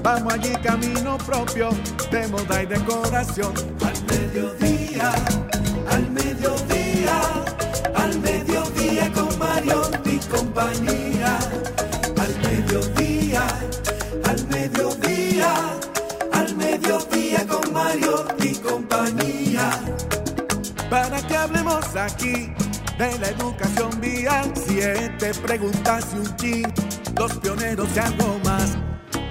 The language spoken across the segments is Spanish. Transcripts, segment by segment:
Vamos allí camino propio de moda y decoración. Al mediodía, al mediodía, al mediodía con Mario y compañía. Al mediodía, al mediodía, al mediodía con Mario y compañía para que hablemos aquí de la educación vial. Siete preguntas y un chin, los pioneros y algo más.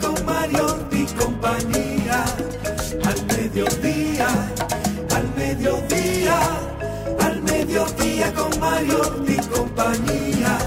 con Mario y compañía. Al mediodía, al mediodía, al mediodía con Mario y compañía.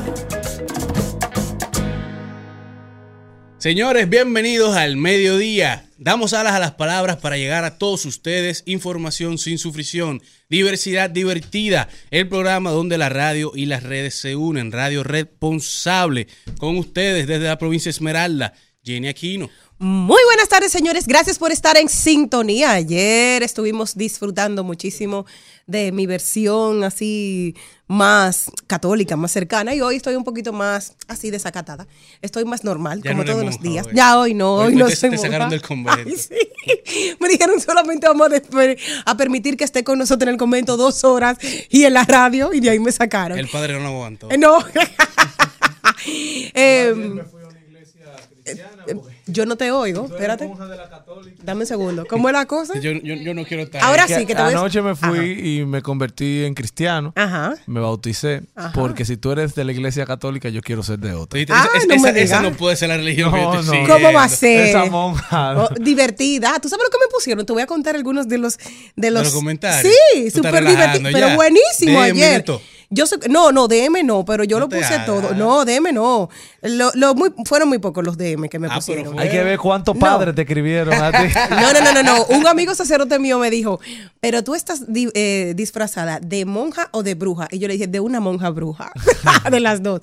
Señores, bienvenidos al mediodía. Damos alas a las palabras para llegar a todos ustedes. Información sin sufrición. Diversidad divertida. El programa donde la radio y las redes se unen. Radio responsable. Con ustedes desde la provincia de Esmeralda. Jenny Aquino. Muy buenas tardes, señores. Gracias por estar en sintonía. Ayer estuvimos disfrutando muchísimo de mi versión así más católica, más cercana, y hoy estoy un poquito más así desacatada. Estoy más normal, Ya como no todos los monja días. hoy. Ya hoy no, hoy, Hoy no te- soy te sacaron monja. del convento. Ay, sí. Me dijeron solamente vamos a, permitir que esté con nosotros en el convento dos horas y en la radio, y de ahí me sacaron. El padre no lo aguantó. Eh, No. Em, eh, yo no te oigo, espérate. Dame un segundo. ¿Cómo es la cosa? Yo, yo- yo no quiero estar. Ahora ahí. sí, que te voy a- Anoche me fui Ajá. y me convertí en cristiano. Ajá. Me bauticé. Ajá. Porque si tú eres de la iglesia católica, yo quiero ser de otra. Dijiste, Ah, esa, no esa- me esa digas. no puede ser la religión que yo No, estoy no. siguiendo. ¿Cómo va a ser? Esa monja. Oh, divertida. ¿Tú sabes lo que me pusieron? Te voy a contar algunos de los de los, los comentarios. Sí, estás súper relajando divertido, pero buenísimo DM ayer. Yo sé- no, no, DM no, pero yo No lo puse todo. No, DM no. Lo, lo muy, fueron muy pocos los DM que me Ah, pusieron. Hay que ver cuántos No. padres te escribieron a ti. No, no, no, no, no. Un amigo sacerdote mío me dijo, pero tú estás eh, disfrazada de monja o de bruja. Y yo le dije, de una monja bruja. de las dos.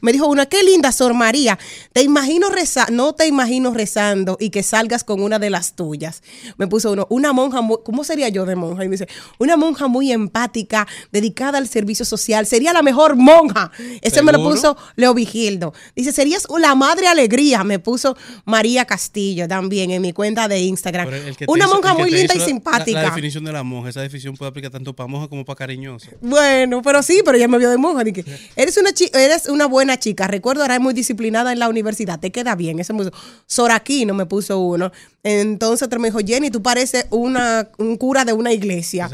Me dijo una, qué linda, Sor María. Te imagino rezando, no te imagino rezando y que salgas con una de las tuyas. Me puso uno, una monja, muy- ¿cómo sería yo de monja? Y me dice, una monja muy empática, dedicada al servicio social. Sería la mejor monja. Ese me lo puso Leo Vigildo. Dice, serías la madre alegría. Me puso María Castillo también en mi cuenta de Instagram. Una hizo- monja muy linda y la- simpática. La, la definición de la monja, esa definición puede aplicar tanto para monja como para cariñoso. Bueno, pero sí, pero ella me vio de monja. Dije, eres una, chi- eres una buena chica. Recuerdo, era muy disciplinada en la universidad. Te queda bien. Ese me puso. Soraquino me puso uno. Entonces otro me dijo, Jenny, tú pareces una, un cura de una iglesia.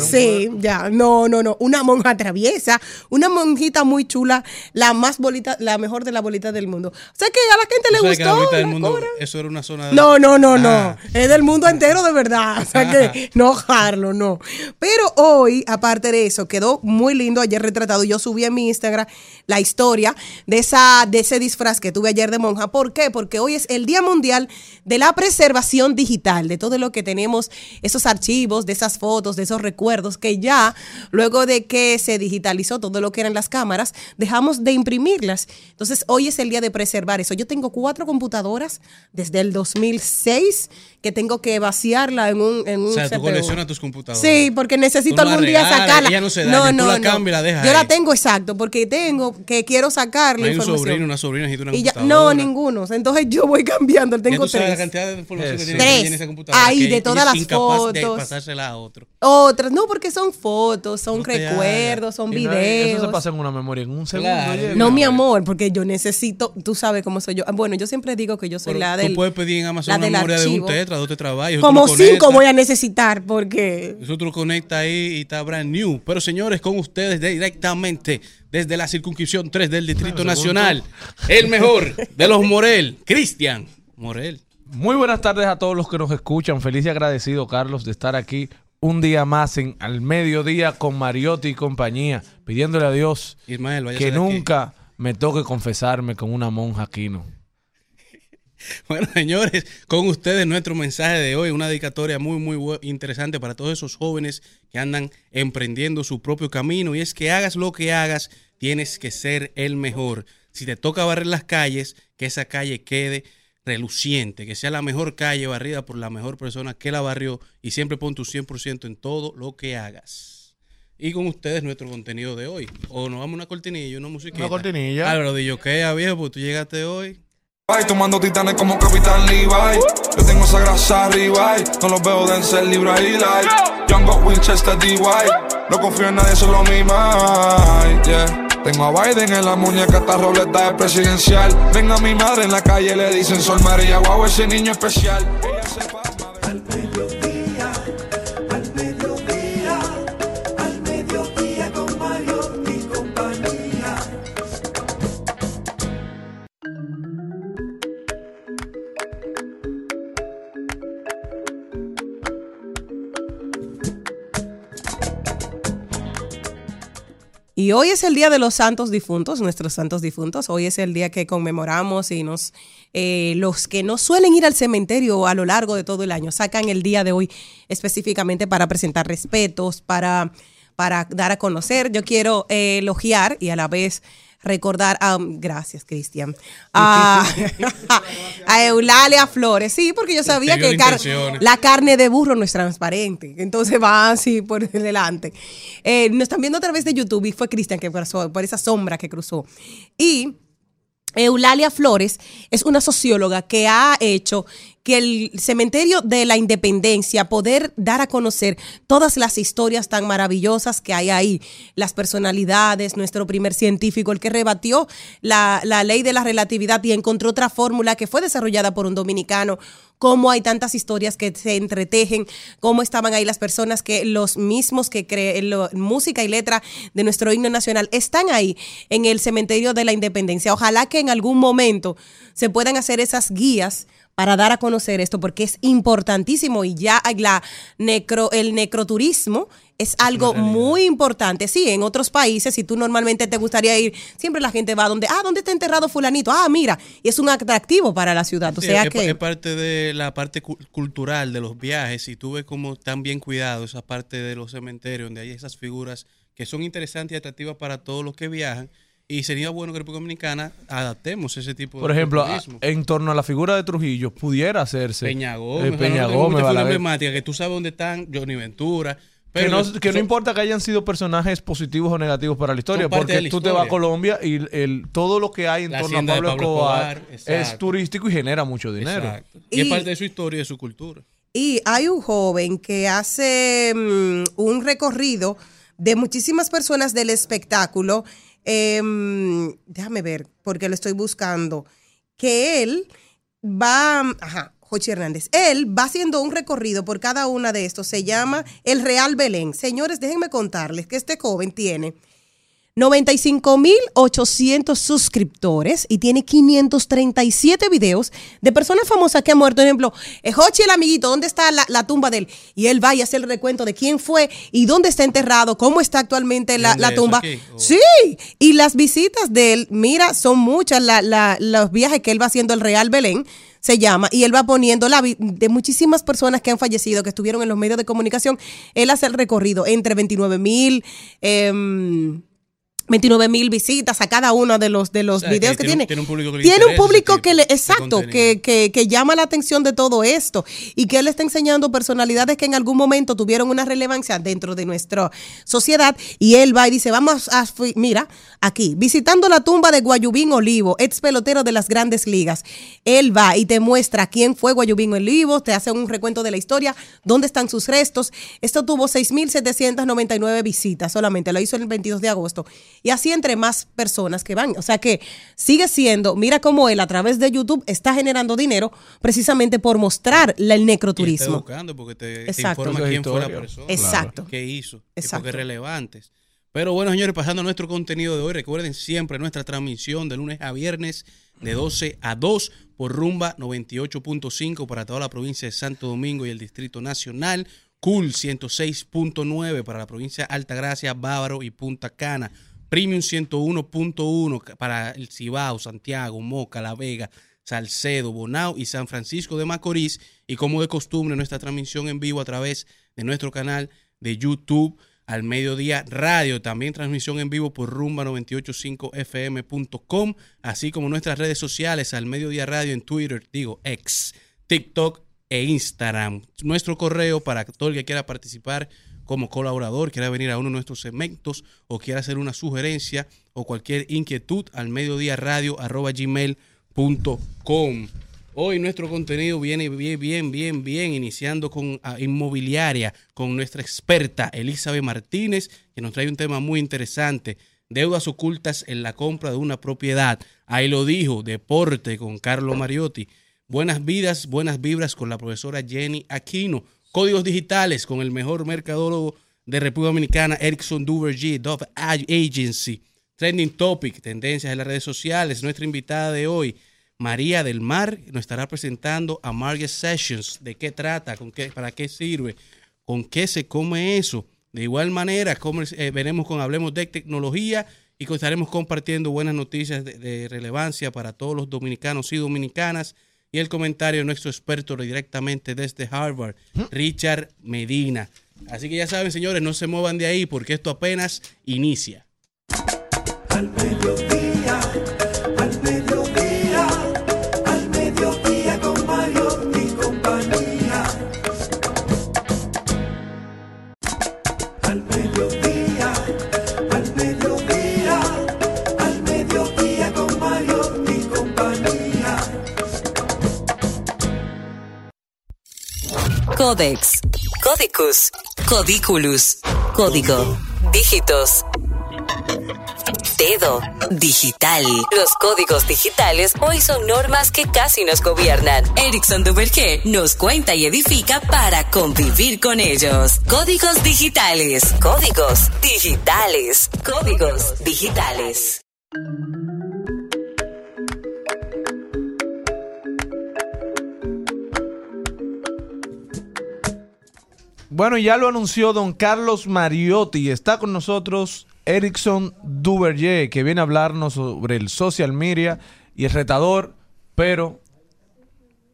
Sí, ya, no, no, no, una monja traviesa, una monjita muy chula, la más bolita, la mejor de la bolita del mundo. O sea que a la gente ¿Tú le que la gustó. mitad del la mundo, eso era una zona de... No, no, no, Ah. no. Es del mundo entero de verdad. O sea que no, Harlo, no. Pero hoy, aparte de eso, quedó muy lindo ayer retratado. Yo subí en mi Instagram la historia de esa, de ese disfraz que tuve ayer de monja. ¿Por qué? Porque hoy es el Día Mundial de la Preservación Digital, de todo lo que tenemos, esos archivos, de esas fotos, de esos recuerdos que ya, luego de que se digitalizó todo lo que eran las cámaras, dejamos de imprimirlas. Entonces, hoy es el día de preservar eso. Yo tengo cuatro computadoras desde el 2006 que tengo que vaciarla en un, en un O sea, tú CPU. coleccionas tus computadoras. Sí, porque necesito Tú no la algún día regalas, sacarla. ella no se daña, tú la y la dejas Yo la ahí. tengo exacto, porque tengo que quiero sacar la Hay un información. sobrino, una sobrina y tú una Y ya- no, ninguno. Entonces yo voy cambiando. Ya Tengo tú sabes la tres. cantidad de información que Tres. tiene, que Tres. tiene esa computadora. Ahí, de todas las incapaz de fotos. pasársela a otro. Otras, no, porque son fotos, son No recuerdos, son Y no es- Eso se videos. pasa en una memoria en un segundo. Claro. No, mi amor, porque yo necesito, tú sabes cómo soy yo. Ah, Bueno, yo siempre digo que yo soy Pero la tú del. puedes pedir en Amazon la una memoria de un tetra, dos tetrabytes. Como cinco voy a necesitar, porque. Eso tú lo conectas ahí y está brand new. Pero señores, con ustedes directamente desde la circunscripción 3 del Distrito Nacional, el mejor de los Morel, Cristian Morel. Muy buenas tardes a todos los que nos escuchan. Feliz y agradecido, Carlos, de estar aquí un día más en al mediodía con Mariotti y compañía, pidiéndole a Dios Ismael, que nunca me toque confesarme con una monja Aquino. Bueno, señores, con ustedes nuestro mensaje de hoy, una dedicatoria muy, muy interesante para todos esos jóvenes que andan emprendiendo su propio camino. Y es que hagas lo que hagas, tienes que ser el mejor. Si te toca barrer las calles, que esa calle quede reluciente, que sea la mejor calle barrida por la mejor persona que la barrió y siempre pon tu 100% en todo lo que hagas. Y con ustedes nuestro contenido de hoy. O nos vamos a una cortinilla, una musiquita. Una cortinilla. Álvaro, de Yoquea, viejo, porque tú llegaste hoy. Ay, tomando titanes como Capitán Levi. Yo tengo esa grasa arriba. No los veo de ser libre ahí, like. Young Winchester DY. No confío en nadie, solo mi mind. Yeah. Tengo a Biden en la muñeca, esta roleta es presidencial. Venga mi madre en la calle, le dicen Sol María, guau, ese niño especial. Y hoy es el día de los santos difuntos, nuestros santos difuntos. Hoy es el día que conmemoramos y nos eh, los que no suelen ir al cementerio a lo largo de todo el año sacan el día de hoy específicamente para presentar respetos, para, para dar a conocer. Yo quiero eh, elogiar y a la vez recordar a gracias Cristian a, a Eulalia Flores sí porque yo sabía que car- la carne de burro no es transparente, entonces va así por delante. Eh, nos están viendo a través de YouTube y fue Cristian que cruzó, por esa sombra que cruzó. Y Eulalia Flores es una socióloga que ha hecho que el cementerio de la independencia poder dar a conocer todas las historias tan maravillosas que hay ahí, las personalidades, nuestro primer científico, el que rebatió la, la ley de la relatividad y encontró otra fórmula que fue desarrollada por un dominicano, cómo hay tantas historias que se entretejen, cómo estaban ahí las personas que los mismos que creen música y letra de nuestro himno nacional están ahí en el cementerio de la independencia. Ojalá que en algún momento se puedan hacer esas guías para dar a conocer esto, porque es importantísimo y ya la necro, el necroturismo es algo muy importante. Sí, en otros países, si tú normalmente te gustaría ir, siempre la gente va a donde, ah, ¿dónde está enterrado fulanito? Ah, mira, y es un atractivo para la ciudad. O Sí, sea es, que... es parte de la parte cu- cultural de los viajes y tú ves como tan bien cuidado esa parte de los cementerios donde hay esas figuras que son interesantes y atractivas para todos los que viajan y sería bueno que República Dominicana adaptemos ese tipo Por de ejemplo, a- en torno a la figura de Trujillo, pudiera hacerse. Peña eh, Gómez, Peña Gómez, emblemática que tú sabes dónde están Johnny Ventura. Que no, es- que no importa que hayan sido personajes positivos o negativos para la historia, porque la tú te vas a. Colombia y el, todo lo que hay en La torno a Pablo, Pablo Escobar, Escobar, es turístico y genera mucho dinero. Exacto. Y, es parte de su historia y de su cultura. Y hay un joven que hace mm, un recorrido de muchísimas personas del espectáculo. Em, déjame ver, porque lo estoy buscando. Que él va, ajá, Jochi Hernández, él va haciendo un recorrido por cada una de estos. Se llama El Real Belén. Señores, déjenme contarles que este joven tiene 95.800 suscriptores y tiene 537 videos de personas famosas que han muerto. Por ejemplo, eh, Hochi el amiguito, ¿dónde está la, la tumba de él? Y él va y hace el recuento de quién fue y dónde está enterrado, cómo está actualmente la, ¿Dónde la es tumba. Sí, y las visitas de él, mira, son muchas la- los viajes que él va haciendo el Real Belén. Se llama, y él va poniendo la de muchísimas personas que han fallecido, que estuvieron en los medios de comunicación. Él hace el recorrido entre 29 mil, 29 mil visitas a cada uno de los, de los O sea, videos que que, tiene tiene. un público que le Tiene un interesa ese público tipo que le, de exacto, que, que, que llama la atención de todo esto y que él está enseñando personalidades que en algún momento tuvieron una relevancia dentro de nuestra sociedad y él va y dice, vamos a, mira, aquí, visitando la tumba de Guayubín Olivo, ex pelotero de las grandes ligas. Él va y te muestra quién fue Guayubín Olivo, te hace un recuento de la historia, dónde están sus restos. Esto tuvo 6.799 visitas solamente, lo hizo el 22 de agosto. Y así entre más personas que van. O sea que sigue siendo, mira cómo él a través de YouTube está generando dinero precisamente por mostrar el Y está necroturismo. educando porque te, informa quién fue la persona. Exacto. ¿Qué hizo? Exacto. Porque relevantes. Pero bueno, señores, pasando a nuestro contenido de hoy, recuerden siempre nuestra transmisión de lunes a viernes de 12 a 2 por Rumba 98.5 para toda la provincia de Santo Domingo y el Distrito Nacional. Cool 106.9 para la provincia de Altagracia, Bávaro y Punta Cana. Premium 101.1 para el Cibao, Santiago, Moca, La Vega, Salcedo, Bonao y San Francisco de Macorís. Y como de costumbre, nuestra transmisión en vivo a través de nuestro canal de YouTube al mediodía radio. También transmisión en vivo por rumba985fm.com, así como nuestras redes sociales al mediodía radio en Twitter, digo, ex, TikTok e Instagram. Nuestro correo para todo el que quiera participar como colaborador, quiera venir a uno de nuestros segmentos o quiera hacer una sugerencia o cualquier inquietud al mediodía radio arroba gmail.com. Hoy nuestro contenido viene bien, bien, bien, bien, iniciando con ah, inmobiliaria, con nuestra experta Elizabeth Martínez, que nos trae un tema muy interesante, deudas ocultas en la compra de una propiedad. Ahí lo dijo, deporte con Carlo Mariotti. Buenas vidas, buenas vibras con la profesora Jenny Aquino. Códigos digitales con el mejor mercadólogo de República Dominicana, Erickson Duvergy, Dove Agency. Trending Topic, tendencias en las redes sociales. Nuestra invitada de hoy, María del Mar, nos estará presentando a Margaret Sessions. ¿De qué trata? ¿Con qué, ¿Para qué sirve? ¿Con qué se come eso? De igual manera, eh, veremos con Hablemos de Tecnología y estaremos compartiendo buenas noticias de relevancia para todos los dominicanos y dominicanas. Y el comentario de nuestro experto directamente desde Harvard, Richard Medina. Así que ya saben, señores, no se muevan de ahí porque esto apenas inicia. Al Codex, Codicus, Codiculus, Código, Dígitos. Dedo, digital. Los códigos digitales hoy son normas que casi nos gobiernan. Erickson Duvergé nos cuenta y edifica para convivir con ellos. Códigos digitales, códigos digitales, códigos digitales. Bueno, ya lo anunció don Carlos Mariotti. Está con nosotros Erickson Duverger, que viene a hablarnos sobre el social media y el retador, pero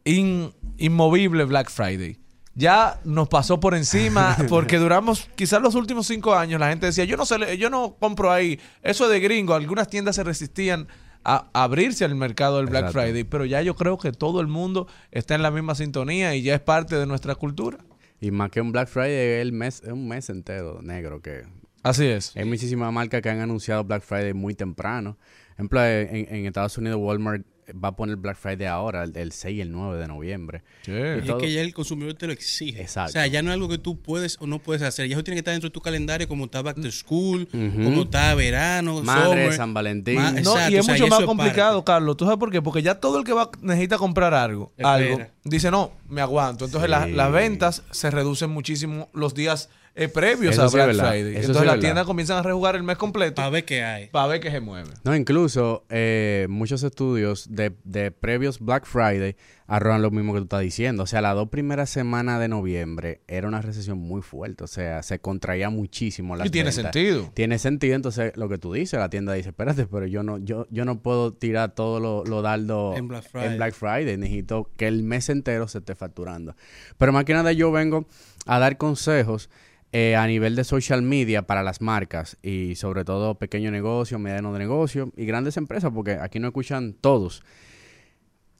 in- inmovible Black Friday. Ya nos pasó por encima porque duramos quizás los últimos cinco años la gente decía yo no sé, yo no compro ahí eso es de gringo algunas tiendas se resistían a abrirse al mercado del Black Exacto. Friday pero ya yo creo que todo el mundo está en la misma sintonía y ya es parte de nuestra cultura Y más que un Black Friday, es el mes, es un mes entero negro que así es hay muchísimas marcas que han anunciado Black Friday muy temprano. Por ejemplo, en, en Estados Unidos Walmart va a poner Black Friday ahora, el, el 6 y el 9 de noviembre. Y todo- es que ya el consumidor te lo exige. Exacto. O sea, ya no es algo que tú puedes o no puedes hacer. Ya eso tiene que estar dentro de tu calendario como está Back to School, como está verano, Madre, summer. San Valentín. Ma- No, exacto, y es o sea, mucho y más es complicado, parte. Carlos. ¿Tú sabes por qué? Porque ya todo el que va necesita comprar algo, Espera. algo dice, no, me aguanto. Entonces la- Sí. las ventas se reducen muchísimo los días eh, previos Eso a sí es Black verdad. Friday. Eso sí Entonces es las verdad. tiendas comienzan a rejugar el mes completo Para ver qué hay. para ver que se mueve. No, incluso eh, muchos estudios de, de previos Black Friday arrojan lo mismo que tú estás diciendo. O sea, las dos primeras semanas de noviembre era una recesión muy fuerte. O sea, se contraía muchísimo la Y tiene sentido. Tiene sentido, entonces lo que tú dices, la tienda dice, espérate, pero yo no, yo, yo no puedo tirar todo lo, lo dardo En Black Friday. en Black Friday. Necesito que el mes entero se esté facturando. Pero más que nada yo vengo a dar consejos eh, a nivel de social media para las marcas y sobre todo pequeños negocios, medianos de negocio y grandes empresas, porque aquí no escuchan todos.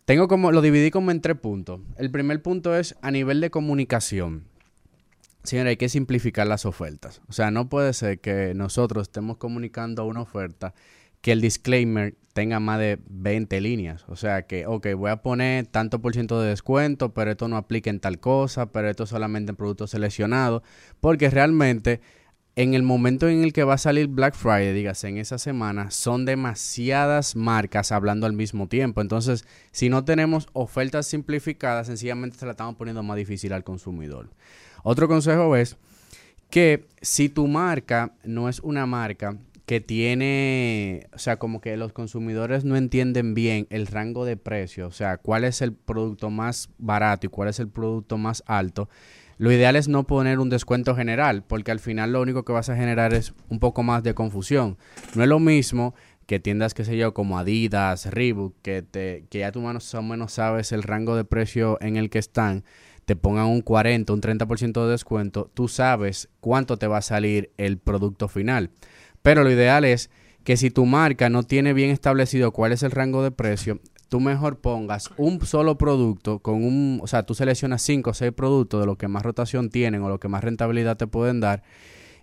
Tengo como, lo dividí como en tres puntos. El primer punto es a nivel de comunicación. Señora, hay que simplificar las ofertas. O sea, no puede ser que nosotros estemos comunicando una oferta que el disclaimer tenga más de 20 líneas. O sea, que, ok, voy a poner tanto por ciento de descuento, pero esto no aplica en tal cosa, pero esto solamente en productos seleccionados. Porque realmente, en el momento en el que va a salir Black Friday, dígase, en esa semana, son demasiadas marcas hablando al mismo tiempo. Entonces, si no tenemos ofertas simplificadas, sencillamente se la estamos poniendo más difícil al consumidor. Otro consejo es que si tu marca no es una marca que tiene, o sea, como que los consumidores no entienden bien el rango de precio, o sea, cuál es el producto más barato y cuál es el producto más alto, lo ideal es no poner un descuento general, porque al final lo único que vas a generar es un poco más de confusión. No es lo mismo que tiendas, qué sé yo, como Adidas, Reebok, que, te, que ya tú más o menos sabes el rango de precio en el que están, te pongan un 40, un 30% de descuento, tú sabes cuánto te va a salir el producto final. Pero lo ideal es que si tu marca no tiene bien establecido cuál es el rango de precio, tú mejor pongas un solo producto con un, o sea, tú seleccionas 5 o 6 productos de los que más rotación tienen o los que más rentabilidad te pueden dar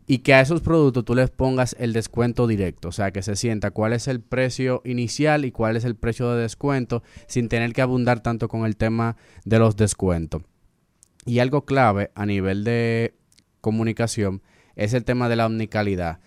y que a esos productos tú les pongas el descuento directo, o sea, que se sienta cuál es el precio inicial y cuál es el precio de descuento sin tener que abundar tanto con el tema de los descuentos. Y algo clave a nivel de comunicación es el tema de la omnicalidad.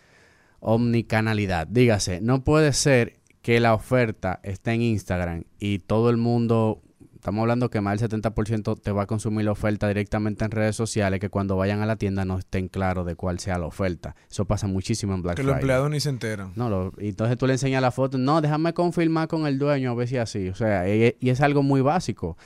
Omnicanalidad. Dígase, no puede ser que la oferta esté en Instagram y todo el mundo, estamos hablando que más del 70% te va a consumir la oferta directamente en redes sociales, que cuando vayan a la tienda no estén claros de cuál sea la oferta. Eso pasa muchísimo en Black Que los Friday. empleados ni se enteran. No, lo- y entonces tú le enseñas la foto. No, déjame confirmar con el dueño a ver si así. O sea, y, y es algo muy básico.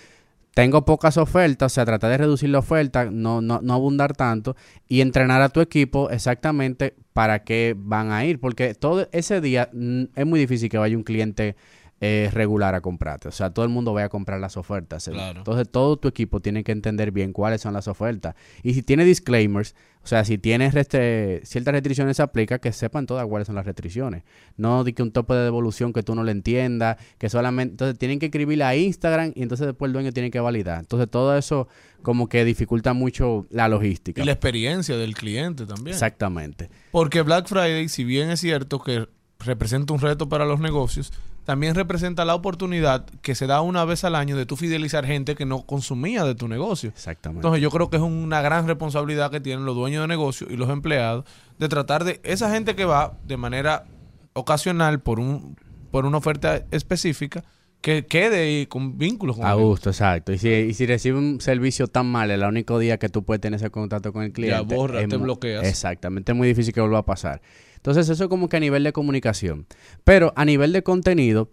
Tengo pocas ofertas, o sea, tratar de reducir la oferta, no, no, no abundar tanto y entrenar a tu equipo exactamente para qué van a ir. Porque todo ese día mm, es muy difícil que vaya un cliente eh, regular a comprarte. O sea, todo el mundo vaya a comprar las ofertas. Claro. Entonces, todo tu equipo tiene que entender bien cuáles son las ofertas. Y si tiene disclaimers, o sea, si tienes restri- ciertas restricciones se aplica, que sepan todas cuáles son las restricciones. No de que un tope de devolución que tú no lo entiendas, que solamente... Entonces, tienen que escribirle a Instagram y entonces después el dueño tiene que validar. Entonces, todo eso como que dificulta mucho la logística. Y la experiencia del cliente también. Exactamente. Porque Black Friday, si bien es cierto que representa un reto para los negocios, también representa la oportunidad que se da una vez al año de tú fidelizar gente que no consumía de tu negocio. Exactamente. Entonces yo creo que es una gran responsabilidad que tienen los dueños de negocio y los empleados de tratar de esa gente que va de manera ocasional por un por una oferta específica que quede ahí con vínculos con A gusto, exacto. Y si, y si recibe un servicio tan mal, el único día que tú puedes tener ese contacto con el cliente. borra, es te bloqueas. Exactamente, es muy difícil que vuelva a pasar. Entonces, eso es como que a nivel de comunicación. Pero a nivel de contenido,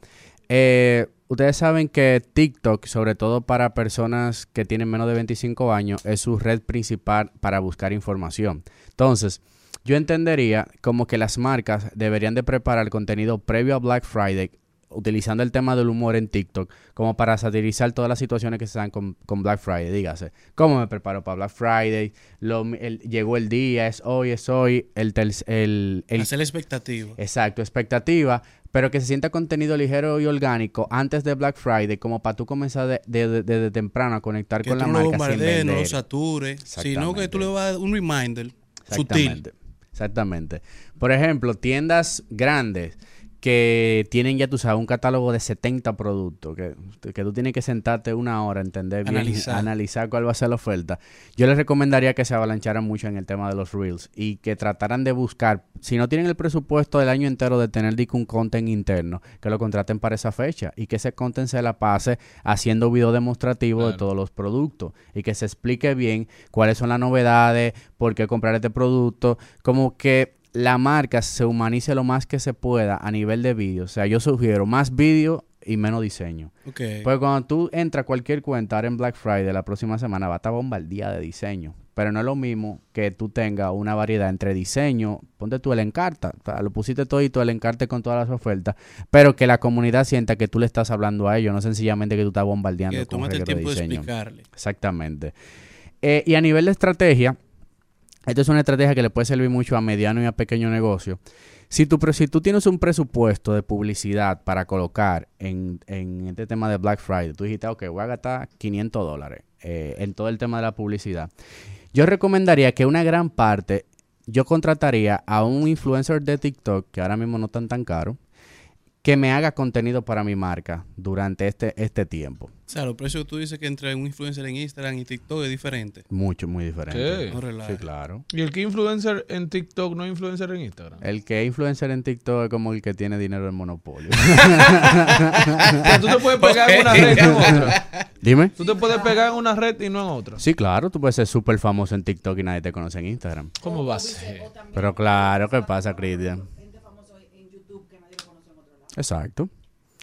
eh, ustedes saben que TikTok, sobre todo para personas que tienen menos de 25 años, es su red principal para buscar información. Entonces, yo entendería como que las marcas deberían de preparar contenido previo a Black Friday utilizando el tema del humor en TikTok como para satirizar todas las situaciones que se dan con, con Black Friday. Dígase, ¿cómo me preparo para Black Friday? Lo- el- llegó el día, es hoy, es hoy, el, el, el- Hacer expectativa. Exacto, expectativa, pero que se sienta contenido ligero y orgánico antes de Black Friday, como para tú comenzar de- de- de- desde temprano a conectar Que con la no lo marca sin bombardees, no lo satures, sino que tú le vas a dar un reminder sutil. Exactamente. Exactamente. Por ejemplo, tiendas grandes que tienen ya, tú sabes, un catálogo de 70 productos, que, que tú tienes que sentarte una hora, entender bien, Analizar. analizar cuál va a ser la oferta. Yo les recomendaría que se avalancharan mucho en el tema de los Reels y que trataran de buscar, si no tienen el presupuesto del año entero de tener un content interno, que lo contraten para esa fecha y que ese content se la pase haciendo video demostrativo de todos los productos y que se explique bien cuáles son las novedades, por qué comprar este producto, como que la marca se humanice lo más que se pueda a nivel de vídeo. O sea, yo sugiero más vídeo y menos diseño. Ok. Porque cuando tú entras a cualquier cuenta ahora en Black Friday la próxima semana va a estar bombardía de diseño. Pero no es lo mismo que tú tengas una variedad entre diseño, ponte tú el encarta, o sea, lo pusiste todo y todo el encarte con todas las ofertas, pero que la comunidad sienta que tú le estás hablando a ellos, no sencillamente que tú estás bombardeando que con el de tiempo de diseño. explicarle. Exactamente. Eh, y a nivel de estrategia, esta es una estrategia que le puede servir mucho a mediano y a pequeño negocio. Si tú, tienes un presupuesto de publicidad para colocar en, en este tema de Black Friday, tú dijiste, ok, voy a gastar 500 dólares eh, en todo el tema de la publicidad. Yo recomendaría que una gran parte, yo contrataría a un influencer de TikTok, que ahora mismo no están tan caro, que me haga contenido para mi marca durante este, este tiempo. O sea, los precios que tú dices que entre un influencer en Instagram y TikTok es diferente. Mucho, muy diferente. ¿Qué? No. Sí, claro. ¿Y el que influencer en TikTok no es influencer en Instagram? El que es influencer en TikTok es como el que tiene dinero en monopolio. Pero tú te puedes pegar en una red y no en otra. Dime. Tú te puedes pegar en una red y no en otra. Sí, claro, tú puedes ser súper famoso en TikTok y nadie te conoce en Instagram. ¿Cómo va a ser? Pero claro, ¿qué pasa, Cristian? Exacto.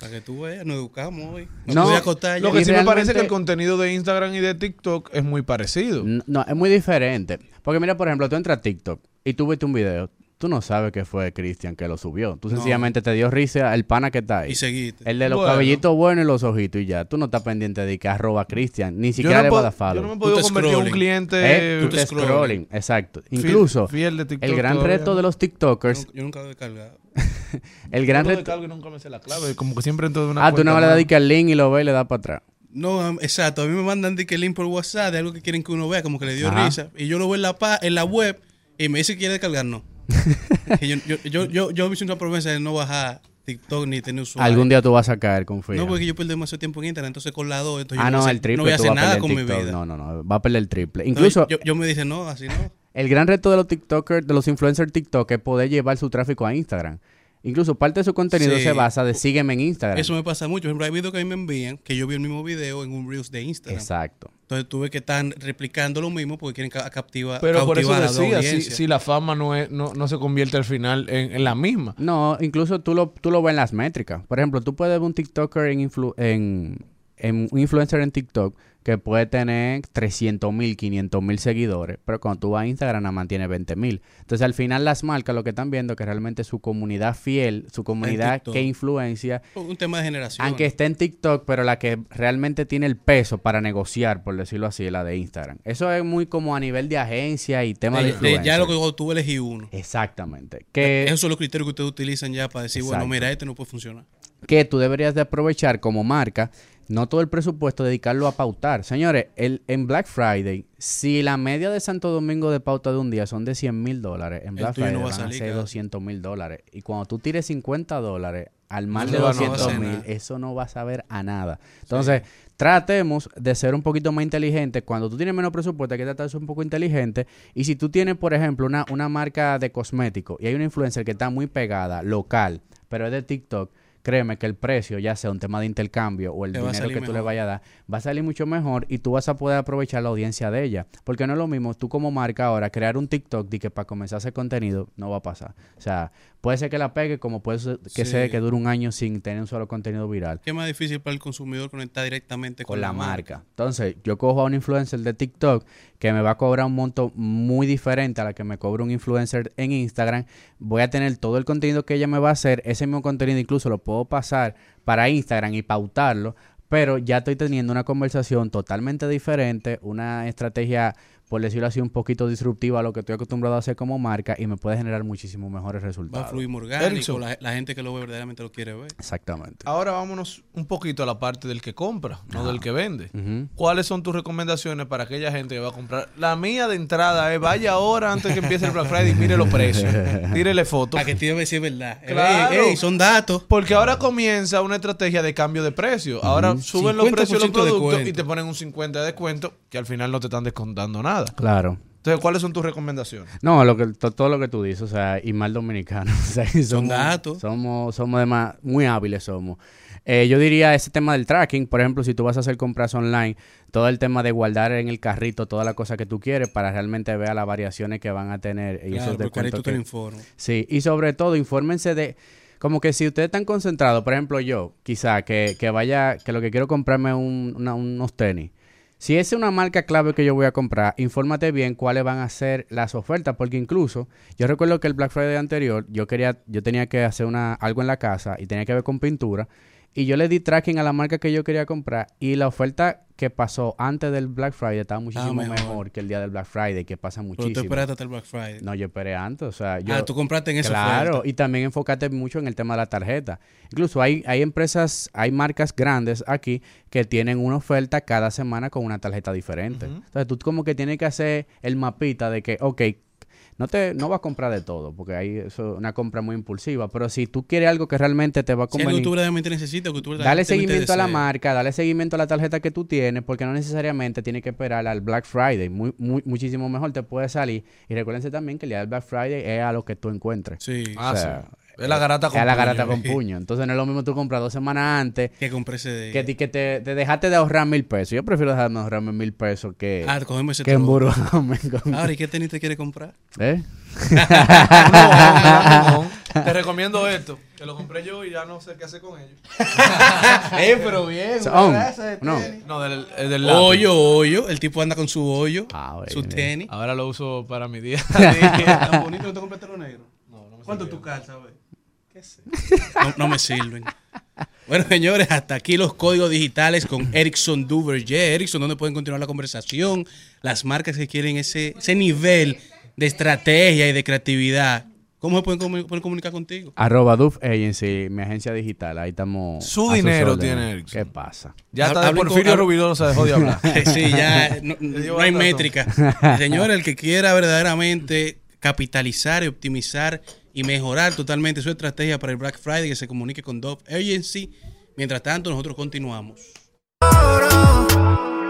Para que tú veas, nos educamos hoy. No, No, voy a acostar Lo que sí me parece que el contenido de Instagram y de TikTok es muy parecido. N- No, es muy diferente. Porque mira, por ejemplo, tú entras a TikTok y tú viste un video. Tú no sabes que fue Cristian que lo subió. Tú sencillamente te dio risa el pana que está ahí. Y seguiste. El de los Bueno. cabellitos buenos y los ojitos y ya. Tú no estás pendiente de que arroba Cristian. Ni Yo siquiera no, le va a yo no me he podido convertir en un cliente ¿Eh? Tú te te scrolling. scrolling. Exacto. fiel- Incluso, fiel de TikTok el gran todavía. reto de los TikTokers, Yo, yo nunca lo he descargado. el gran Yo reto... descargo y nunca me sé la clave. Como que siempre entro de una Ah, tú no le das que al link y lo ves y le das para atrás. No, exacto. A mí me mandan de que el link por WhatsApp de algo que quieren que uno vea, como que le dio Ajá. risa. Y yo lo veo en la, pa- en la web y me dice que quiere descargar, no. Yo, yo, yo, yo, hice una promesa de no bajar TikTok ni tener usuario. Algún día tú vas a caer, confía. No, porque yo pierdo demasiado tiempo en Internet, entonces con la 2, entonces ah, yo no, voy a el hacer- triple no voy a tú hacer vas a nada con mi vida. No, no, no, va a perder el triple. No, Incluso, yo, yo me dije, no, así no. el gran reto de los TikTokers, de los influencers TikTok es poder llevar su tráfico a Instagram. Incluso parte de su contenido Sí. se basa de sígueme en Instagram. Eso me pasa mucho. Por ejemplo, hay videos que a mí me envían que yo vi el mismo video en un Reels de Instagram. Exacto. Entonces tuve que estar replicando lo mismo porque quieren ca- captiva, Pero por eso cautivar a la decía, si, si la fama no, es, no, no se convierte al final en, en la misma. No, incluso tú lo, tú lo ves en las métricas. Por ejemplo, tú puedes ver un TikToker en, influ- en, en un influencer en TikTok que puede tener 300 mil, 500 mil seguidores, pero cuando tú vas a Instagram nada más tiene 20 mil. Entonces al final las marcas lo que están viendo es que realmente su comunidad fiel, su comunidad que influencia, Un tema de generación. aunque esté en TikTok, pero la que realmente tiene el peso para negociar, por decirlo así, es la de Instagram. Eso es muy como a nivel de agencia y tema de, De- de- influencer. ya lo que tú elegí uno. Exactamente. Que Esos son los criterios que ustedes utilizan ya para decir, bueno, mira, este no puede funcionar. que tú deberías de aprovechar como marca, no todo el presupuesto, dedicarlo a pautar. Señores, el, en Black Friday, si la media de Santo Domingo de pauta de un día son de 100 mil dólares, en Black Friday no va van a salir, ser cara. 200 mil dólares. Y cuando tú tires 50 dólares al más de va- no va a 200 hacer mil, eso no va a saber a nada. Entonces, tratemos de ser un poquito más inteligentes. Cuando tú tienes menos presupuesto, hay que tratar de ser un poco inteligente. Y si tú tienes, por ejemplo, una, una marca de cosméticos y hay una influencer que está muy pegada, local, pero es de TikTok, créeme que el precio, ya sea un tema de intercambio o el Te dinero que tú le vayas a dar, va a salir mucho mejor y tú vas a poder aprovechar la audiencia de ella. Porque no es lo mismo tú como marca ahora crear un TikTok de que para comenzar a hacer contenido no va a pasar. O sea, puede ser que la pegue como puede ser que Sí. sea que dure un año sin tener un solo contenido viral ¿Qué más difícil para el consumidor conectar directamente con, con la marca. Entonces, yo cojo a un influencer de TikTok que me va a cobrar un monto muy diferente a la que me cobra un influencer en Instagram. Voy a tener todo el contenido que ella me va a hacer. Ese mismo contenido incluso lo puedo pasar para Instagram y pautarlo. Pero ya estoy teniendo una conversación totalmente diferente, una estrategia por decirlo así, un poquito disruptiva a lo que estoy acostumbrado a hacer como marca y me puede generar muchísimos mejores Va a resultados. fluir orgánico, la, la gente que lo ve verdaderamente lo quiere ver. Exactamente. Ahora vámonos un poquito a la parte del que compra, no del que vende. ¿Cuáles son tus recomendaciones para aquella gente que va a comprar? La mía de entrada es vaya ahora antes que empiece el Black Friday y mire los precios. Tírele fotos. A que tiene que decir verdad. Claro. Ey, ey, son datos. Porque ahora comienza una estrategia de cambio de precio. Ahora suben los 50% precios de los productos y te ponen un 50 de descuento que al final no te están descontando nada. Claro. Entonces, ¿cuáles son tus recomendaciones? No, lo que, to- todo lo que tú dices, o sea, y mal dominicano. o sea, y somos, datos. Somos, somos dema- muy hábiles, somos. Eh, yo diría ese tema del tracking, por ejemplo, si tú vas a hacer compras online, todo el tema de guardar en el carrito toda la cosa que tú quieres para realmente ver las variaciones que van a tener y Claro, descuentos tú te que- informas. Sí, y sobre todo, infórmense de. Como que si ustedes están concentrados, por ejemplo, yo, quizá, que, que vaya, que lo que quiero comprarme es un- una- unos tenis. Si es una marca clave que yo voy a comprar, infórmate bien cuáles van a ser las ofertas, porque incluso yo recuerdo que el Black Friday anterior yo quería, yo tenía que hacer una, algo en la casa y tenía que ver con pintura y yo le di tracking a la marca que yo quería comprar y la oferta que pasó antes del Black Friday estaba muchísimo mejor. mejor. que el día del Black Friday, que pasa Pero tú muchísimo. esperaste hasta el Black Friday. No, yo esperé antes, o sea, yo... ah, tú compraste en esa Claro, oferta. y también enfócate mucho en el tema de la tarjeta. Incluso hay, hay empresas, hay marcas grandes aquí que tienen una oferta cada semana con una tarjeta diferente. Entonces tú como que tienes que hacer el mapita de que, ok, no te no vas a comprar de todo, porque ahí eso es una compra muy impulsiva, pero si tú quieres algo que realmente te va a Si que convenir, tú verdaderamente necesitas, que tú dale verdaderamente seguimiento a la marca, dale seguimiento a la tarjeta que tú tienes, porque no necesariamente tienes que esperar al Black Friday. Muy, muy, muchísimo mejor te puede salir. Y recuérdense también que el día del Black Friday es a lo que tú encuentres. Sí, Ah, O sea, sí. Es la garata con es la puño. garata con puño. Entonces no es lo mismo tú compras dos semanas antes que compré ese de... que, que te, te dejaste de ahorrar mil pesos. Yo prefiero dejarme de ahorrarme mil pesos que, Ah, cogemos ese que con- Ahora, ¿y qué tenis te quiere comprar? ¿Eh? No, Te recomiendo esto, que lo compré yo y ya no sé qué hacer con ellos. eh, pero bien. No. No, del, el del. Hoyo, hoyo. El tipo anda con su hoyo, Ah, bueno. su tenis. Ahora lo uso para mi día. Tan bonito que te compraste lo negro. ¿Cuánto tú calzas, güey? ¿Qué sé? No, no me sirven. Bueno, señores, hasta aquí los códigos digitales con Ericsson Duverger. Ericsson, donde pueden continuar la conversación. Las marcas que quieren ese, ese nivel de estrategia y de creatividad. ¿Cómo se pueden, comu- pueden comunicar contigo? Arroba Duf Agency, mi agencia digital. Ahí estamos. Su dinero tiene Erickson. ¿Qué pasa? Ya está de Porfirio Rubidoso se dejó de hablar. Sí, ya no, no hay métrica. Señores, el que quiera verdaderamente capitalizar y optimizar y mejorar totalmente su estrategia para el Black Friday, que se comunique con Dove Agency. Mientras tanto, nosotros continuamos.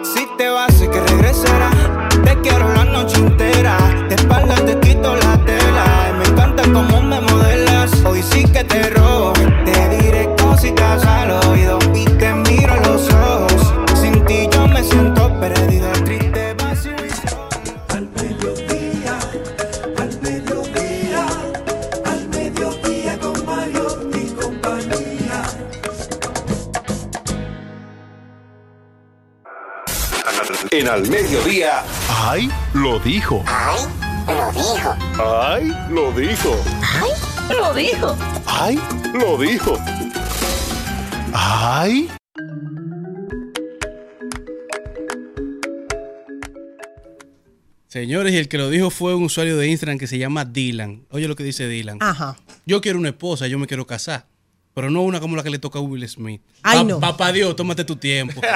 Si te vas, que regresará. Te quiero la noche entera. De espalda te quito la tela. Me encanta cómo me modelas. Hoy sí que te robo. Te diré cositas al oído. En al mediodía. ¡Ay! Lo dijo. ¡Ay! Lo dijo. ¡Ay! Lo dijo. Lo dijo. ¡Ay! Lo dijo. ¡Ay! Señores, y el que lo dijo fue un usuario de Instagram que se llama Dylan. Oye lo que dice Dylan. Ajá. Yo quiero una esposa, yo me quiero casar. Pero no una como la que le toca a Will Smith. Ay, Pa- no. Papá Dios, tómate tu tiempo.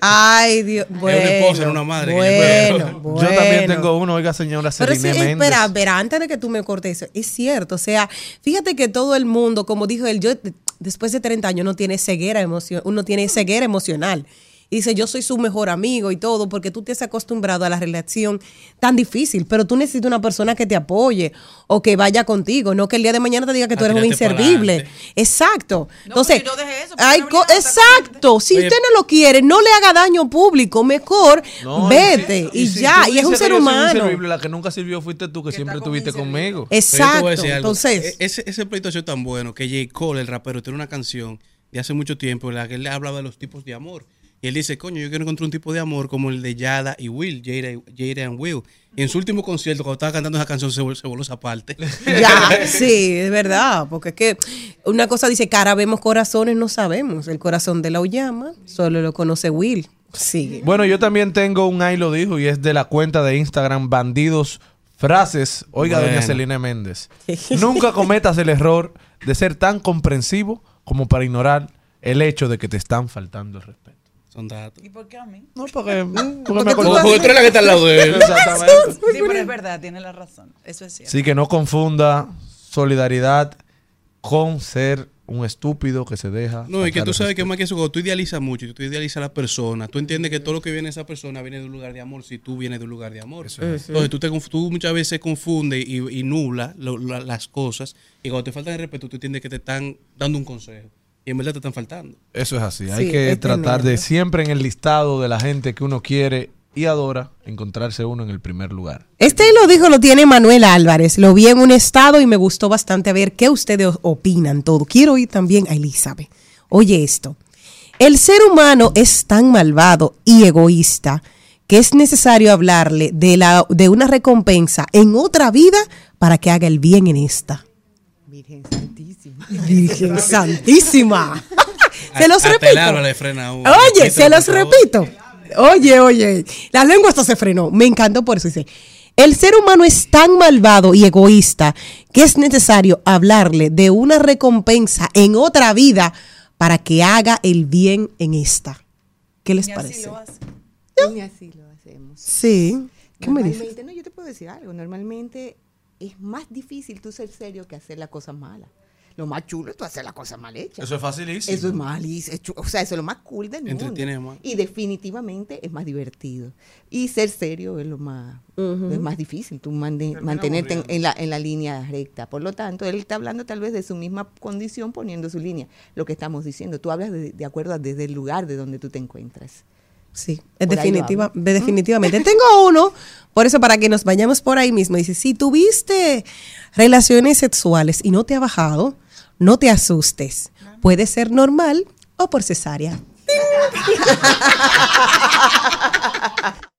Ay, Dios. Bueno, una esposa, era una madre Bueno, yo- bueno. Yo también tengo uno, oiga señora Pero sí, espera, espera, antes de que tú me cortes eso, es cierto, o sea, fíjate que todo el mundo, como dijo él, yo después de 30 años uno tiene ceguera emocional, uno tiene ceguera emocional. Y dice, yo soy su mejor amigo y todo, porque tú te has acostumbrado a la relación tan difícil, pero tú necesitas una persona que te apoye o que vaya contigo, no que el día de mañana te diga que tú eres un inservible. Exacto. No, Entonces, no eso, hay no exacto, si Oye, usted no lo quiere, no le haga daño público, mejor No, vete y, si ya, y es un ser humano. la que nunca sirvió fuiste tú, que, siempre estuviste conmigo. Exacto. Entonces, E- ese, ese pleito ha sido tan bueno que J. Cole, el rapero, tiene una canción de hace mucho tiempo en la que él hablaba de los tipos de amor. Y él dice, coño, yo quiero encontrar un tipo de amor como el de Yada y Will, Jada, y- Jada and Will. Y en su último concierto, cuando estaba cantando esa canción, se, vol- se voló esa parte. Ya, sí, es verdad, porque es que una cosa dice, cara vemos corazones, no sabemos. El corazón de la Uyama solo lo conoce Will. Sí. Bueno, yo también tengo un ahí lo dijo y es de la cuenta de Instagram Bandidos Frases. Oiga, doña. Celina Méndez. Nunca cometas el error de ser tan comprensivo como para ignorar el hecho de que te están faltando el respeto. Son datos. ¿Y por qué a mí? No, porque, porque me tú acordé- Porque tú eres la que está al lado de él. Exactamente. Sí, pero es verdad, tiene la razón. Eso es cierto. Sí, que no confunda solidaridad con ser un estúpido que se deja. No, y que tú sabes que más que eso, cuando tú idealizas mucho, y tú idealizas a la persona, tú entiendes que todo lo que viene de esa persona viene de un lugar de amor si tú vienes de un lugar de amor. Entonces tú, te, tú muchas veces confundes y, y nublas lo- la- las cosas y cuando te faltan el respeto tú entiendes que te están dando un consejo y en verdad te están faltando. Eso es así. Hay que tratar de siempre en el listado de la gente que uno quiere y adora encontrarse uno en el primer lugar. Este lo dijo, lo tiene Manuel Álvarez. Lo vi en un estado y me gustó bastante ver qué ustedes opinan todo. Quiero oír también a Elizabeth. Oye esto. El ser humano es tan malvado y egoísta que es necesario hablarle de, la, de una recompensa en otra vida para que haga el bien en esta. Virgen. Virgen Santísima. se los Hasta el repito. Álvaro le frena a uno. Oye, se los repito. Oye, oye, la lengua hasta se frenó. Me encantó por eso. Dice, el ser humano es tan malvado y egoísta que es necesario hablarle de una recompensa en otra vida para que haga el bien en esta. ¿Qué les Y así parece? lo hace. Y así lo hacemos. Sí. ¿Qué me dices? Normalmente, no, yo te puedo decir algo. Normalmente es más difícil tú ser serio que hacer las cosas malas. Lo más chulo es tú hacer las cosas mal hechas. es facilísimo. Eso es malísimo. O sea, eso es lo más cool del mundo. Entretiene más. Y definitivamente es más divertido. Y ser serio es lo más, es más difícil. Tú mande- mantenerte en, en la, en la línea recta. Por lo tanto, él está hablando tal vez de su misma condición poniendo su línea. Lo que estamos diciendo. Tú hablas de, de acuerdo a desde el lugar de donde tú te encuentras. Sí, es definitiva, de- definitivamente. Tengo uno, por eso para que nos vayamos por ahí mismo. Dice, si tuviste relaciones sexuales y no te ha bajado, no te asustes. Puede ser normal o por cesárea.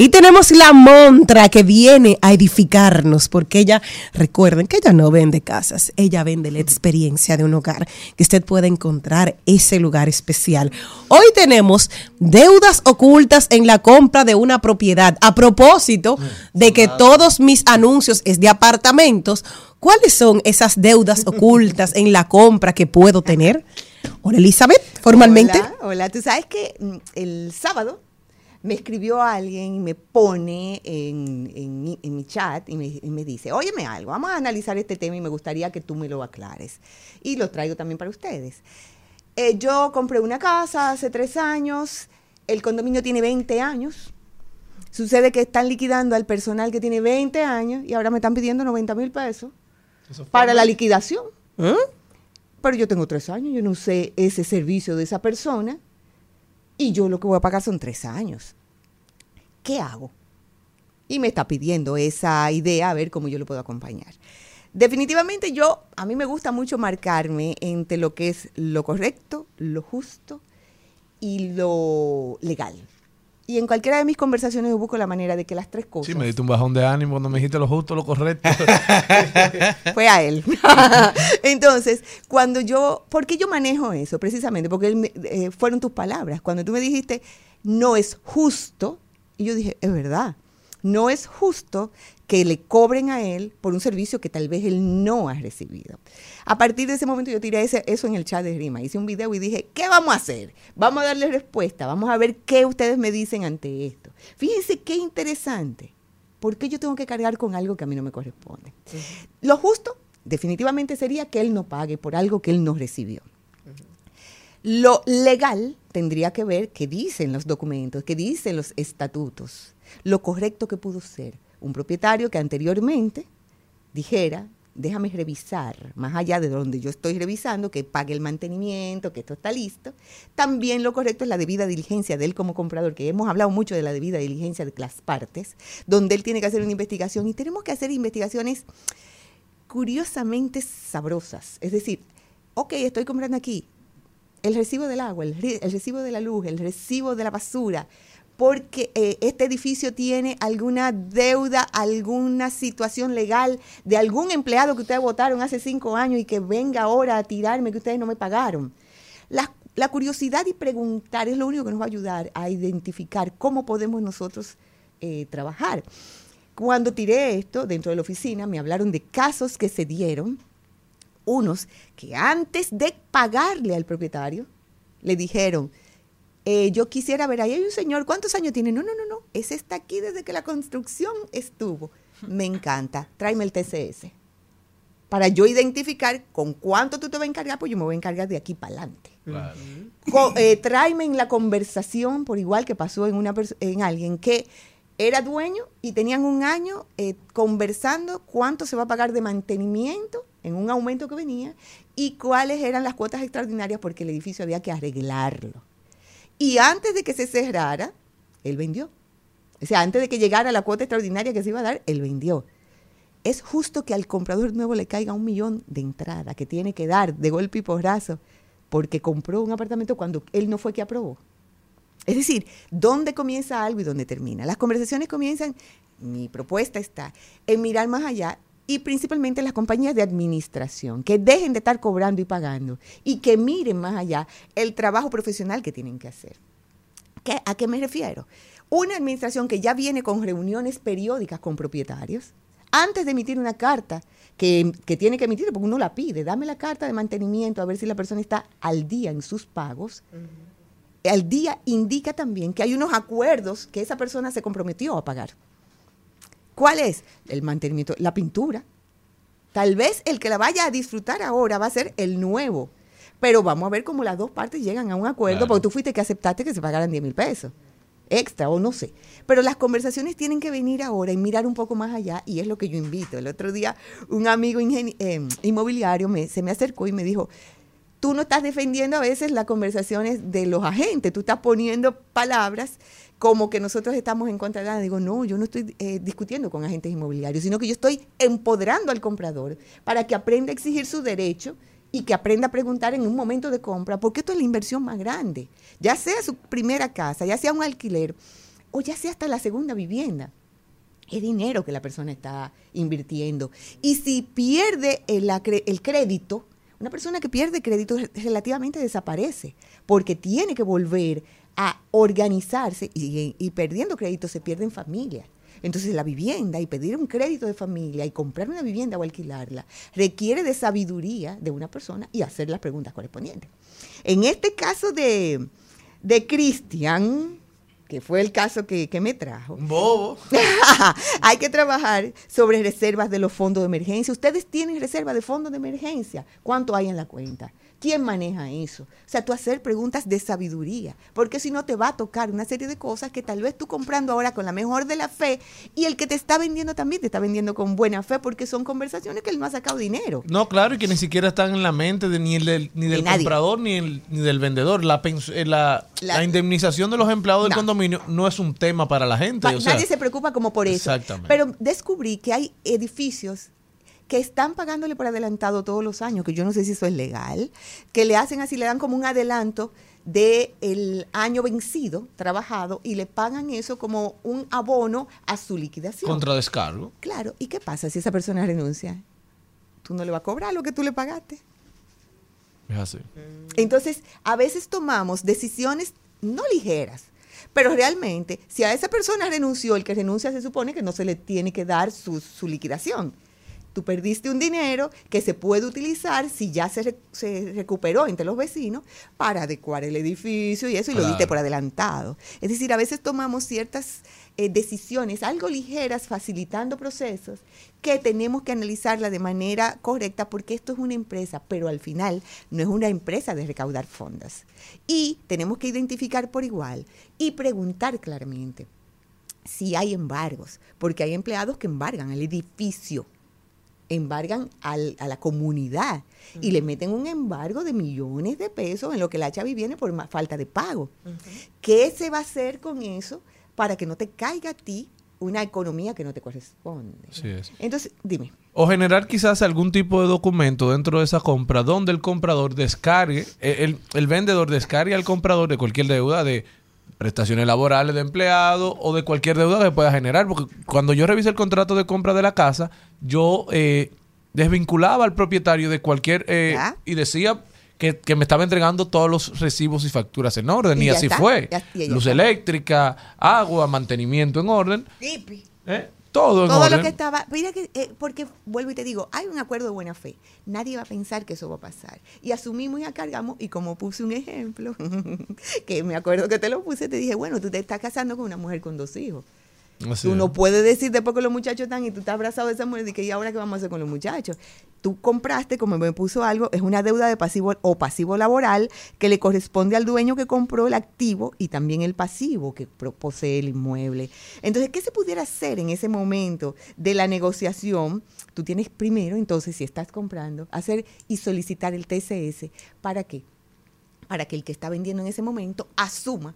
Y tenemos la montra que viene a edificarnos, porque ella, recuerden que ella no vende casas, ella vende la experiencia de un hogar, que usted puede encontrar ese lugar especial. Hoy tenemos deudas ocultas en la compra de una propiedad. A propósito de que todos mis anuncios es de apartamentos, ¿cuáles son esas deudas ocultas en la compra que puedo tener? Hola Elizabeth, formalmente. Hola, hola. Tú sabes que mm, el sábado me escribió alguien y me pone en, en mi- en mi chat y me, y me dice, óyeme algo, vamos a analizar este tema y me gustaría que tú me lo aclares. Y lo traigo también para ustedes. Eh, yo compré una casa hace tres años, el condominio tiene 20 años. Sucede que están liquidando al personal que tiene 20 años y ahora me están pidiendo 90 mil pesos para la liquidación. ¿Eh? Pero yo tengo tres años, yo no usé ese servicio de esa persona y yo lo que voy a pagar son tres años. ¿Qué hago? Y me está pidiendo esa idea a ver cómo yo lo puedo acompañar. Definitivamente yo, a mí me gusta mucho marcarme entre lo que es lo correcto, lo justo y lo legal. Y en cualquiera de mis conversaciones yo busco la manera de que las tres cosas... Sí, me diste un bajón de ánimo cuando me dijiste lo justo, lo correcto. fue a él. Entonces, cuando yo, ¿por qué yo manejo eso? Precisamente porque él eh, fueron tus palabras. Cuando tú me dijiste, no es justo, y yo dije, es verdad, no es justo que le cobren a él por un servicio que tal vez él no ha recibido. A partir de ese momento yo tiré ese- eso en el chat de Rima, hice un video y dije, ¿qué vamos a hacer? Vamos a darle respuesta, vamos a ver qué ustedes me dicen ante esto. Fíjense qué interesante. ¿Por qué yo tengo que cargar con algo que a mí no me corresponde? Lo justo, definitivamente sería que él no pague por algo que él no recibió. Lo legal tendría que ver qué dicen los documentos, qué dicen los estatutos, lo correcto que pudo ser un propietario que anteriormente dijera, déjame revisar, más allá de donde yo estoy revisando, que pague el mantenimiento, que esto está listo. También lo correcto es la debida diligencia de él como comprador, que hemos hablado mucho de la debida diligencia de las partes, donde él tiene que hacer una investigación y tenemos que hacer investigaciones curiosamente sabrosas. Es decir, ok, estoy comprando aquí el recibo del agua, el, el recibo de la luz, el recibo de la basura, porque eh, este edificio tiene alguna deuda, alguna situación legal de algún empleado que ustedes votaron hace cinco años y que venga ahora a tirarme que ustedes no me pagaron. La, curiosidad y preguntar es lo único que nos va a ayudar a identificar cómo podemos nosotros eh, trabajar. Cuando tiré esto dentro de la oficina, me hablaron de casos que se dieron, unos que antes de pagarle al propietario, le dijeron, eh, yo quisiera ver, ahí hay un señor, ¿cuántos años tiene? No, no, no, no, ese está aquí desde que la construcción estuvo. Me encanta, tráeme el TCS. Para yo identificar con cuánto tú te vas a encargar, pues yo me voy a encargar de aquí para adelante. Co- eh, tráeme en la conversación, por igual que pasó en, una en alguien que era dueño y tenían un año eh, conversando cuánto se va a pagar de mantenimiento en un aumento que venía y cuáles eran las cuotas extraordinarias porque el edificio había que arreglarlo. Y antes de que se cerrara, él vendió. O sea, antes de que llegara la cuota extraordinaria que se iba a dar, él vendió. Es justo que al comprador nuevo le caiga un millón de entrada que tiene que dar de golpe y porrazo porque compró un apartamento cuando él no fue que aprobó. Es decir, ¿dónde comienza algo y dónde termina? Las conversaciones comienzan, mi propuesta está en mirar más allá y principalmente las compañías de administración, que dejen de estar cobrando y pagando y que miren más allá el trabajo profesional que tienen que hacer. ¿Qué- ¿A qué me refiero? Una administración que ya viene con reuniones periódicas con propietarios, antes de emitir una carta que, que tiene que emitir, porque uno la pide, dame la carta de mantenimiento a ver si la persona está al día en sus pagos. Al día indica también que hay unos acuerdos que esa persona se comprometió a pagar. ¿Cuál es? El mantenimiento, la pintura. Tal vez el que la vaya a disfrutar ahora va a ser el nuevo. Pero vamos a ver cómo las dos partes llegan a un acuerdo, Claro. porque tú fuiste que aceptaste que se pagaran 10 mil pesos extra o no sé. Pero las conversaciones tienen que venir ahora y mirar un poco más allá y es lo que yo invito. El otro día un amigo eh, inmobiliario me, se me acercó y me dijo, tú no estás defendiendo a veces las conversaciones de los agentes, tú estás poniendo palabras como que nosotros estamos en contra de nada. Digo, no, yo no estoy eh, discutiendo con agentes inmobiliarios, sino que yo estoy empoderando al comprador para que aprenda a exigir su derecho y que aprenda a preguntar en un momento de compra, porque esto es la inversión más grande, ya sea su primera casa, ya sea un alquiler o ya sea hasta la segunda vivienda. Es dinero que la persona está invirtiendo. Y si pierde el, crédito, una persona que pierde crédito relativamente desaparece, porque tiene que volver a organizarse y, y perdiendo crédito se pierden familias. Entonces la vivienda y pedir un crédito de familia y comprar una vivienda o alquilarla requiere de sabiduría de una persona y hacer las preguntas correspondientes. En este caso de, de Cristian, que fue el caso que, que me trajo. Bobo. Hay que trabajar sobre reservas de los fondos de emergencia. Ustedes tienen reserva de fondos de emergencia. ¿Cuánto hay en la cuenta? ¿Quién maneja eso? O sea, tú hacer preguntas de sabiduría, porque si no te va a tocar una serie de cosas que tal vez tú comprando ahora con la mejor de la fe y el que te está vendiendo también te está vendiendo con buena fe porque son conversaciones que él no ha sacado dinero. No, claro, y que ni siquiera están en la mente de, ni, el del, ni del comprador ni, el- ni del vendedor. La, eh, la, La- la indemnización de los empleados del No. condominio no es un tema para la gente. O sea, Nadie se preocupa como por eso. Exactamente. Pero descubrí que hay edificios que están pagándole por adelantado todos los años, que yo no sé si eso es legal, que le hacen así, le dan como un adelanto del año vencido, trabajado, y le pagan eso como un abono a su liquidación. contra descargo. Claro, ¿y qué pasa si esa persona renuncia? Tú no le vas a cobrar lo que tú le pagaste. Es así. Entonces, a veces tomamos decisiones no ligeras, pero realmente, si a esa persona renunció, el que renuncia se supone que no se le tiene que dar su, su liquidación. Tú perdiste un dinero que se puede utilizar si ya se, se recuperó entre los vecinos para adecuar el edificio y eso, y lo diste por adelantado. Es decir, a veces tomamos ciertas eh, decisiones algo ligeras, facilitando procesos, que tenemos que analizarla de manera correcta porque esto es una empresa, pero al final no es una empresa de recaudar fondos. Y tenemos que identificar por igual y preguntar claramente si hay embargos, porque hay empleados que embargan al edificio, embargan al- a la comunidad y le meten un embargo de millones de pesos en lo que la chavi viene por falta de pago. ¿Qué se va a hacer con eso para que no te caiga a ti una economía que no te corresponde? Así es. Entonces, dime. O generar quizás algún tipo de documento dentro de esa compra donde el comprador descargue, el, el vendedor descargue al comprador de cualquier deuda de prestaciones laborales de empleado o de cualquier deuda que pueda generar. Porque cuando yo revisé el contrato de compra de la casa, yo eh, desvinculaba al propietario de cualquier... eh, y decía que, que me estaba entregando todos los recibos y facturas en orden. Y así está. fue. Ya- y ya Luz está. eléctrica, agua, mantenimiento en orden. ¿eh? Todo en Todo orden. lo que estaba, mira que, eh, porque vuelvo y te digo, hay un acuerdo de buena fe. Nadie va a pensar que eso va a pasar. Y asumimos y acargamos, y como puse un ejemplo, que me acuerdo que te lo puse, te dije, bueno, tú te estás casando con una mujer con dos hijos. Así Tú es. no puedes decir después que los muchachos están y tú estás abrazado de esa mujer y que ¿y ahora qué vamos a hacer con los muchachos? Tú compraste, como me puso algo, es una deuda de pasivo o pasivo laboral que le corresponde al dueño que compró el activo y también el pasivo que posee el inmueble. Entonces, ¿qué se pudiera hacer en ese momento de la negociación? Tú tienes primero, entonces, si estás comprando, hacer y solicitar el TCS. ¿Para qué? Para que el que está vendiendo en ese momento asuma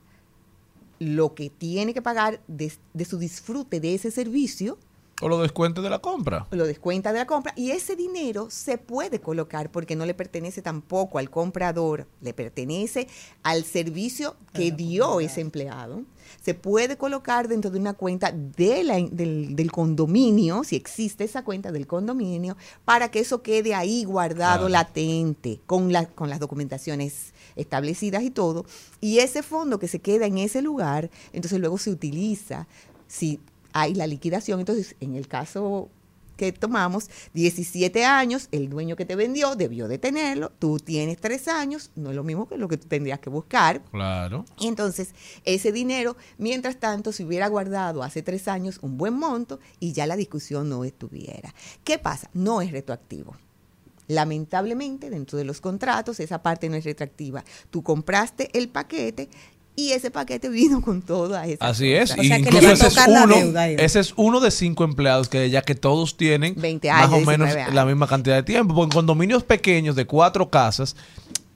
lo que tiene que pagar de, de su disfrute de ese servicio, O lo descuente de la compra. lo descuenta de la compra y ese dinero se puede colocar porque no le pertenece tampoco al comprador, le pertenece al servicio que dio ese empleado. Se puede colocar dentro de una cuenta de la- del, del condominio, si existe esa cuenta del condominio, para que eso quede ahí guardado Claro. latente con, la, con las documentaciones establecidas y todo. Y ese fondo que se queda en ese lugar, entonces luego se utiliza si hay la liquidación. Entonces, en el caso que tomamos, 17 años, el dueño que te vendió debió de tenerlo, tú tienes 3 años, no es lo mismo que lo que tú tendrías que buscar. Claro. Y entonces, ese dinero, mientras tanto, se hubiera guardado hace tres años un buen monto y ya la discusión no estuviera. ¿Qué pasa? No es retroactivo. Lamentablemente, dentro de los contratos, esa parte no es retroactiva. Tú compraste el paquete y ese paquete vino con toda esa Así es. y sea, que le incluso va a ese es, uno, deuda ese es uno de cinco empleados que ya que todos tienen 20 más o menos 19 años. la misma cantidad de tiempo. Porque en condominios pequeños de cuatro casas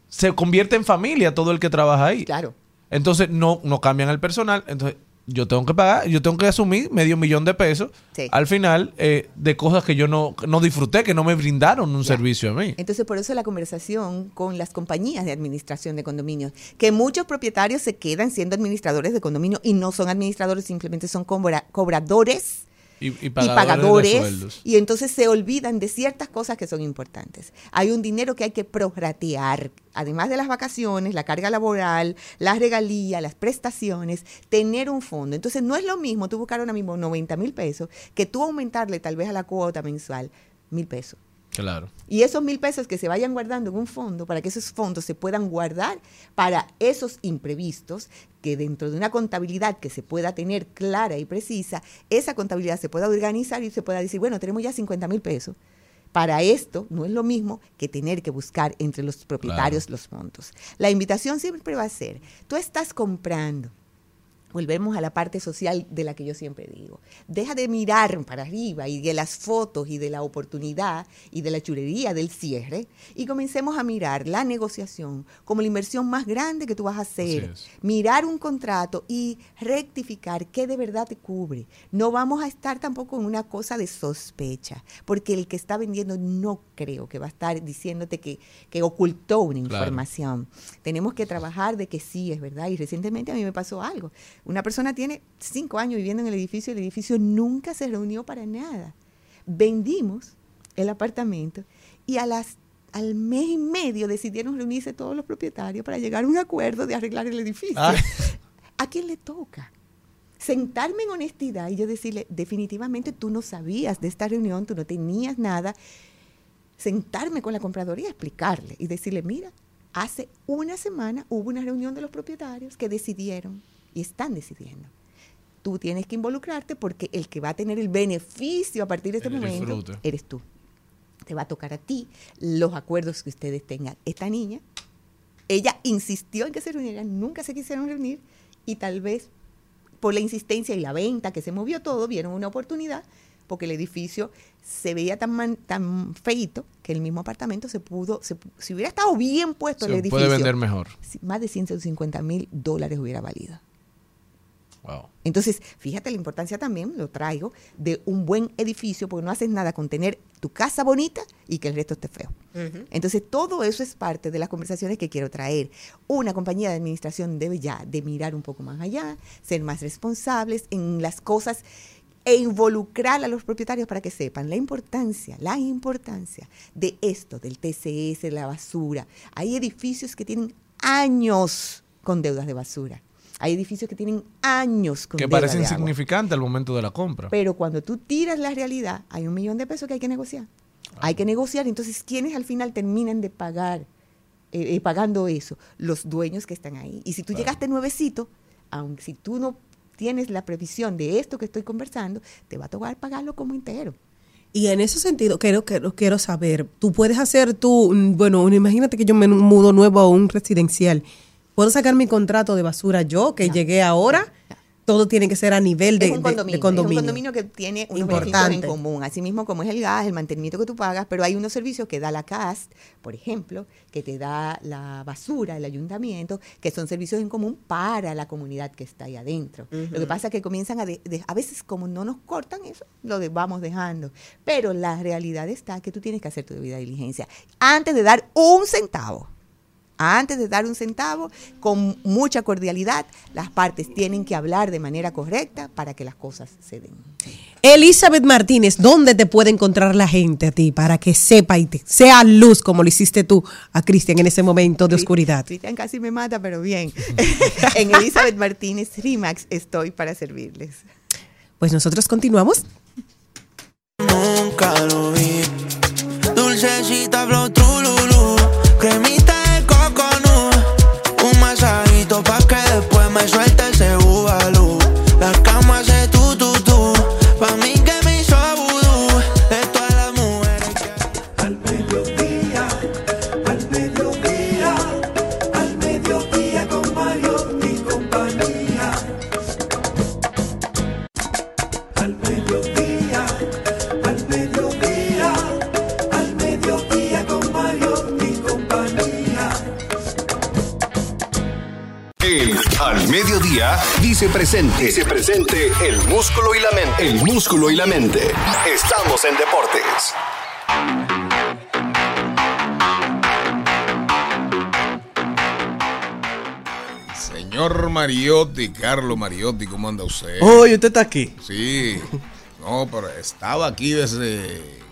se convierte en familia todo el que trabaja ahí. Claro. Entonces no, no cambian el personal. Entonces yo tengo que pagar, yo tengo que asumir medio millón de pesos Sí. al final eh, de cosas que yo no, no disfruté, que no me brindaron un servicio a mí. Entonces, por eso la conversación con las compañías de administración de condominios, que muchos propietarios se quedan siendo administradores de condominio y no son administradores, simplemente son cobra- cobradores Y, y y pagadores, de pagadores y entonces se olvidan de ciertas cosas que son importantes. Hay un dinero que hay que prorratear, además de las vacaciones, la carga laboral, las regalías, las prestaciones, tener un fondo. Entonces no es lo mismo tú buscar ahora mismo 90 mil pesos que tú aumentarle tal vez a la cuota mensual mil pesos. Claro. Y esos mil pesos que se vayan guardando en un fondo, para que esos fondos se puedan guardar para esos imprevistos, que dentro de una contabilidad que se pueda tener clara y precisa, esa contabilidad se pueda organizar y se pueda decir, bueno, tenemos ya 50 mil pesos. Para esto no es lo mismo que tener que buscar entre los propietarios los montos. La invitación siempre va a ser, tú estás comprando, volvemos a la parte social de la que yo siempre digo. Deja de mirar para arriba y de las fotos y de la oportunidad y de la chulería del cierre y comencemos a mirar la negociación como la inversión más grande que tú vas a hacer. Mirar un contrato y rectificar qué de verdad te cubre. No vamos a estar tampoco en una cosa de sospecha, porque el que está vendiendo no creo que va a estar diciéndote que, que ocultó una Claro. información. Tenemos que trabajar de que sí, es verdad. Y recientemente a mí me pasó algo. Una persona tiene cinco años viviendo en el edificio, el edificio nunca se reunió para nada. Vendimos el apartamento y a las al mes y medio decidieron reunirse todos los propietarios para llegar a un acuerdo de arreglar el edificio. Ay. ¿A quién le toca? sentarme en honestidad y yo decirle, definitivamente tú no sabías de esta reunión, tú no tenías nada. Sentarme con la compradoría, explicarle y decirle, mira, hace una semana hubo una reunión de los propietarios que decidieron y están decidiendo. Tú tienes que involucrarte porque el que va a tener el beneficio a partir de este El momento disfrute. eres tú. Te va a tocar a ti los acuerdos que ustedes tengan. Esta niña, ella insistió en que se reunieran, nunca se quisieron reunir y tal vez por la insistencia y la venta que se movió todo, vieron una oportunidad porque el edificio se veía tan man- tan feito que el mismo apartamento se pudo, se si hubiera estado bien puesto el Se edificio, puede vender mejor. más de 150 mil dólares hubiera valido. Wow. Entonces, fíjate la importancia también, lo traigo, de un buen edificio, porque no haces nada con tener tu casa bonita y que el resto esté feo. Entonces, todo eso es parte de las conversaciones que quiero traer. Una compañía de administración debe ya de mirar un poco más allá, ser más responsables en las cosas e involucrar a los propietarios para que sepan la importancia, la importancia de esto, del TCS, de la basura. Hay edificios que tienen años con deudas de basura. Hay edificios que tienen años con Que parece insignificante al momento de la compra. Pero cuando tú tiras la realidad, hay un millón de pesos que hay que negociar. Hay que negociar. Entonces, ¿quiénes al final terminan de pagar, eh, eh, pagando eso? Los dueños que están ahí. Y si tú llegaste nuevecito, aunque si tú no tienes la previsión de esto que estoy conversando, te va a tocar pagarlo como entero. Y en ese sentido, quiero, quiero, quiero saber, tú puedes hacer tú, mm, bueno, imagínate que yo me mudo nuevo a un residencial. ¿Puedo sacar mi contrato de basura yo, que llegué ahora? Todo tiene que ser a nivel de, es un condominio, de condominio. Es un condominio que tiene unos Importante. beneficios en común, así mismo como es el gas, el mantenimiento que tú pagas, pero hay unos servicios que da la CAST, por ejemplo, que te da la basura, el ayuntamiento, que son servicios en común para la comunidad que está ahí adentro. Lo que pasa es que comienzan a, de- a veces como no nos cortan eso, lo vamos dejando, pero la realidad está que tú tienes que hacer tu debida diligencia antes de dar un centavo. Antes de dar un centavo, con mucha cordialidad, las partes tienen que hablar de manera correcta para que las cosas se den. Elizabeth Martínez, ¿dónde te puede encontrar la gente a ti para que sepa y te- sea luz como lo hiciste tú a Cristian en ese momento de oscuridad? Cristian casi me mata, pero bien. en Elizabeth Martínez Rimax estoy para servirles. Pues nosotros continuamos. Nunca lo vi. Dulcecita Dice presente. Dice presente el músculo y la mente. El músculo y la mente. Estamos en deportes. Señor Mariotti, Carlos Mariotti, ¿cómo anda usted? Oye, usted está aquí. Sí. No, pero estaba aquí desde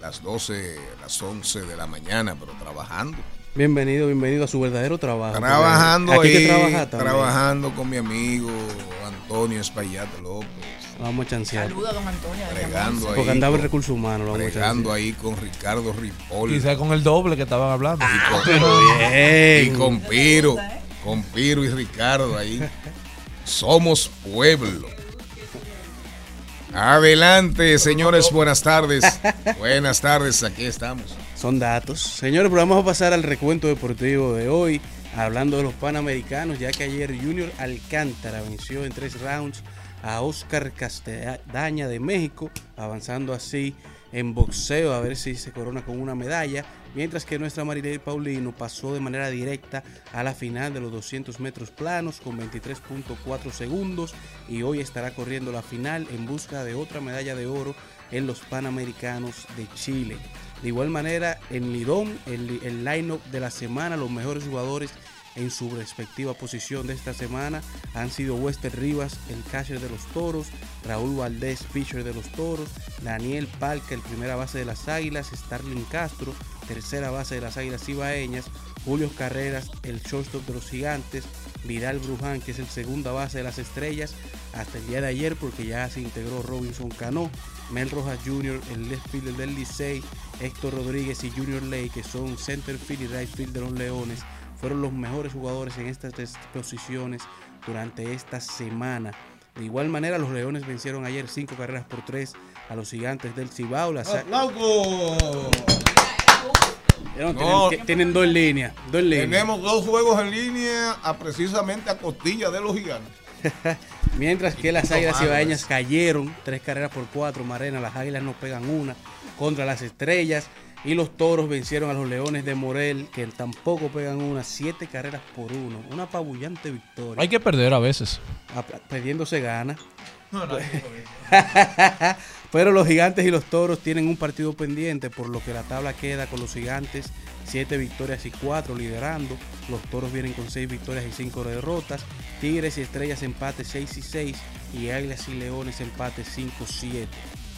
las 12, las 11 de la mañana, pero trabajando. Bienvenido, bienvenido a su verdadero trabajo. Trabajando Aquí ahí, que trabaja también. trabajando con mi amigo Antonio Espaillat López. Vamos a chancear. Saluda, don Antonio. Bregando ahí. Porque andaba en recursos humanos. Lo vamos Bregando ahí con Ricardo Ripoll. Quizá con el doble que estaban hablando. Y con, pero bien. y con Piro, con Piro y Ricardo ahí. Somos pueblo. Adelante, señores, buenas tardes. Buenas tardes, aquí estamos. Son datos. Señores, pero vamos a pasar al recuento deportivo de hoy. Hablando de los Panamericanos, ya que ayer Junior Alcántara venció en tres rounds a Oscar Castaña de México, avanzando así en boxeo a ver si se corona con una medalla, mientras que nuestra Marilei Paulino pasó de manera directa a la final de los 200 metros planos con 23.4 segundos y hoy estará corriendo la final en busca de otra medalla de oro en los Panamericanos de Chile. De igual manera, en Lidón, el, el line-up de la semana, los mejores jugadores en su respectiva posición de esta semana han sido Wester Rivas, el catcher de los Toros, Raúl Valdés, pitcher de los Toros, Daniel Palca, el primera base de las Águilas, Starling Castro, tercera base de las Águilas Ibaeñas, Julio Carreras, el shortstop de los gigantes, Vidal Bruján, que es el segunda base de las estrellas, hasta el día de ayer, porque ya se integró Robinson Cano, Mel Rojas Jr., el left fielder del Licey, Héctor Rodríguez y Junior Ley, que son center field y right field de los Leones, fueron los mejores jugadores en estas tres posiciones durante esta semana. De igual manera, los Leones vencieron ayer cinco carreras por tres a los gigantes del Cibao. La tienen, tienen dos líneas. Dos líneas. Tenemos dos juegos en línea a precisamente a costilla de los gigantes. Mientras que las águilas cibaeñas cayeron tres carreras por cuatro. Marena, las águilas no pegan una contra las estrellas. Y los toros vencieron a los leones de Morel, que tampoco pegan una, siete carreras por uno. Una apabullante victoria. Hay que perder a veces. A- Perdiendo se gana. Pero los gigantes y los toros tienen un partido pendiente, por lo que la tabla queda con los gigantes 7 victorias y 4 liderando. Los toros vienen con 6 victorias y 5 derrotas. Tigres y estrellas empate 6 y 6. Y águilas y leones empate 5-7.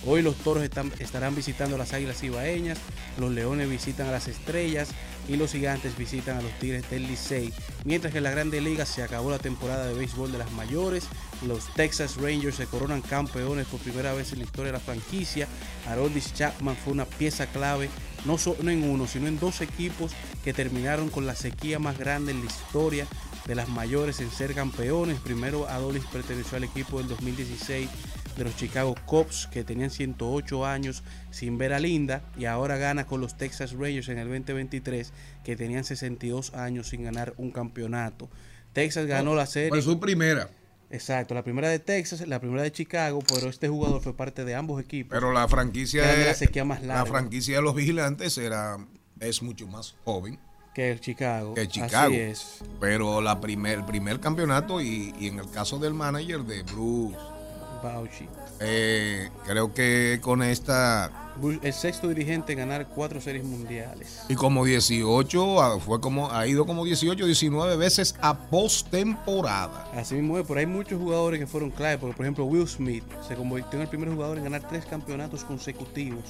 Hoy los toros están- estarán visitando a las águilas ibaeñas, los leones visitan a las estrellas y los gigantes visitan a los tigres del Licey. Mientras que en la Grande Liga se acabó la temporada de béisbol de las mayores, los Texas Rangers se coronan campeones por primera vez en la historia de la franquicia. Aroldis Chapman fue una pieza clave, no, so- no en uno, sino en dos equipos que terminaron con la sequía más grande en la historia de las mayores en ser campeones. Primero Adolis perteneció al equipo del 2016 de los Chicago Cubs que tenían 108 años sin ver a Linda y ahora gana con los Texas Rangers en el 2023 que tenían 62 años sin ganar un campeonato. Texas ganó la serie. Fue su primera. Exacto, la primera de Texas, la primera de Chicago, pero este jugador fue parte de ambos equipos. Pero la franquicia, de la más la larga franquicia de los vigilantes era, es mucho más joven que el Chicago. que Chicago. Así es. Pero la primer, el primer campeonato y, y en el caso del manager de Bruce, Bauchi. eh, creo que con esta Bush, el sexto dirigente en ganar cuatro series mundiales. y como 18 ah, fue como ha ido como 18, 19 veces a postemporada. Así mismo es, pero hay muchos jugadores que fueron clave. Porque, por ejemplo, Will Smith se convirtió en el primer jugador en ganar tres campeonatos consecutivos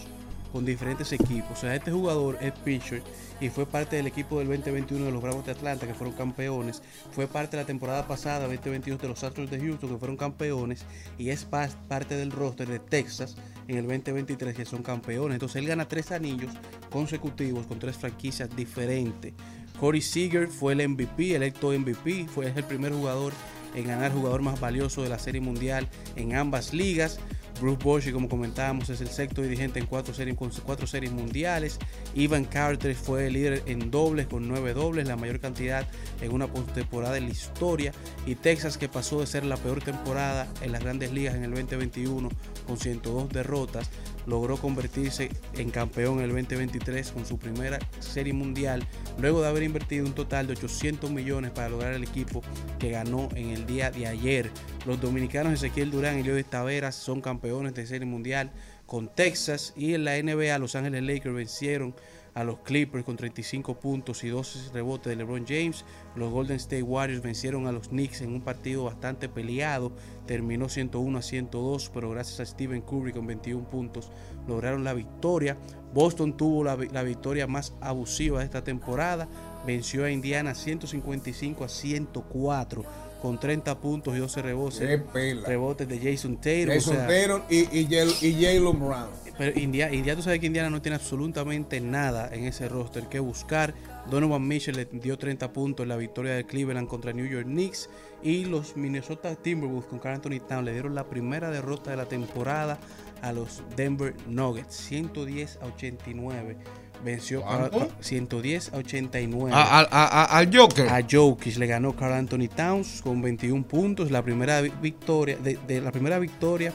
con diferentes equipos. O sea, este jugador es pitcher y fue parte del equipo del 2021 de los Bravos de Atlanta, que fueron campeones. Fue parte de la temporada pasada, 2022, de los Astros de Houston, que fueron campeones. Y es pa- parte del roster de Texas en el 2023, que son campeones. Entonces, él gana tres anillos consecutivos con tres franquicias diferentes. Corey Seager fue el MVP, electo MVP, fue el primer jugador en ganar jugador más valioso de la Serie Mundial en ambas ligas. Bruce Bochy, como comentábamos, es el sexto dirigente en cuatro series, con cuatro series mundiales. Ivan Carter fue el líder en dobles con nueve dobles, la mayor cantidad en una postemporada en la historia. Y Texas, que pasó de ser la peor temporada en las grandes ligas en el 2021 con 102 derrotas, logró convertirse en campeón en el 2023 con su primera serie mundial, luego de haber invertido un total de 800 millones para lograr el equipo que ganó en el día de ayer. Los dominicanos Ezequiel Durán y Leo Taveras son campeones de serie mundial con Texas y en la NBA Los Ángeles Lakers vencieron a los Clippers con 35 puntos y 12 rebotes de LeBron James. Los Golden State Warriors vencieron a los Knicks en un partido bastante peleado. Terminó 101 a 102, pero gracias a Stephen Curry con 21 puntos lograron la victoria. Boston tuvo la, la victoria más abusiva de esta temporada. Venció a Indiana 155 a 104 con 30 puntos y 12 rebotes. Rebotes de Jason Taylor. Jason o sea, Taylor y, y, Jal- y Jalen Brown. pero India, India, tú sabes que Indiana no tiene absolutamente nada en ese roster que buscar. Donovan Mitchell le dio 30 puntos en la victoria de Cleveland contra New York Knicks. Y los Minnesota Timberwolves con Carl Anthony Town le dieron la primera derrota de la temporada a los Denver Nuggets. 110 a 89. Venció a- ¿Cuánto? a- 110 a 89. A- a- a- Joker. A Jokic le ganó Carl Anthony Towns con 21 puntos. La primera vi- victoria, de, de la primera victoria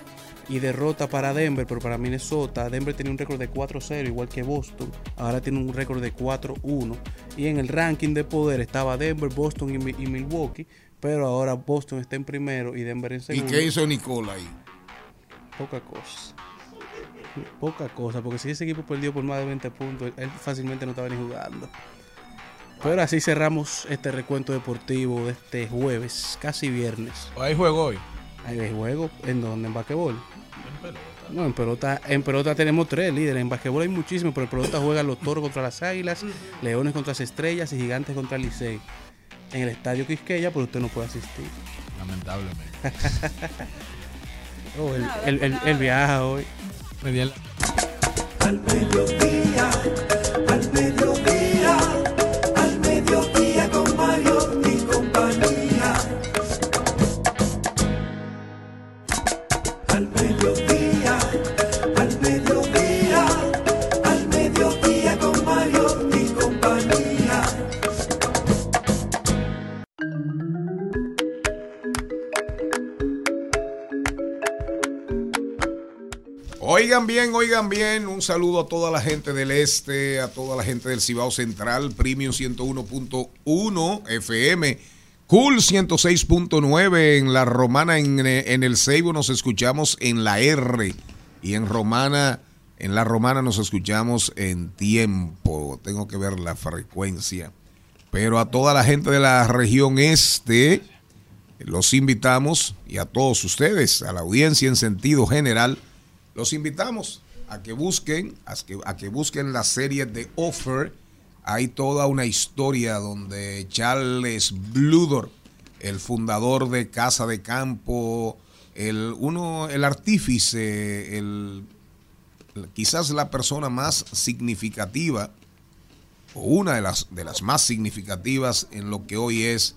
y derrota para Denver, pero para Minnesota. Denver tenía un récord de 4-0, igual que Boston. Ahora tiene un récord de 4-1. Y en el ranking de poder estaba Denver, Boston y, Mi- y Milwaukee. Pero ahora Boston está en primero y Denver en ¿Y segundo. qué hizo Nicola ahí? Poca cosa. Poca cosa, porque si ese equipo perdió por más de 20 puntos, él fácilmente no estaba ni jugando. Pero así cerramos este recuento deportivo de este jueves, casi viernes. Hay juego hoy. Hay juego en donde en basquetbol. No, en pelota, en pelota tenemos tres líderes. En basquetbol hay muchísimos, pero en pelota juegan los toros contra las águilas, leones contra las estrellas y gigantes contra el Licey. En el estadio Quisqueya, pero usted no puede asistir. Lamentablemente. Oh, él- él- él viaja hoy. Al mediodía, Oigan bien, oigan bien, un saludo a toda la gente del este, a toda la gente del Cibao Central, Premium 101.1 FM, Cool 106.9 en la Romana, en, el Ceibo nos escuchamos en la R y en Romana, en la Romana nos escuchamos en tiempo, tengo que ver la frecuencia, pero a toda la gente de la región este, los invitamos y a todos ustedes, a la audiencia en sentido general, los invitamos a que busquen, a que, a que busquen la serie de Offer. Hay toda una historia donde Charles Bludor, el fundador de Casa de Campo, el uno, el artífice, el quizás la persona más significativa o una de las de las más significativas en lo que hoy es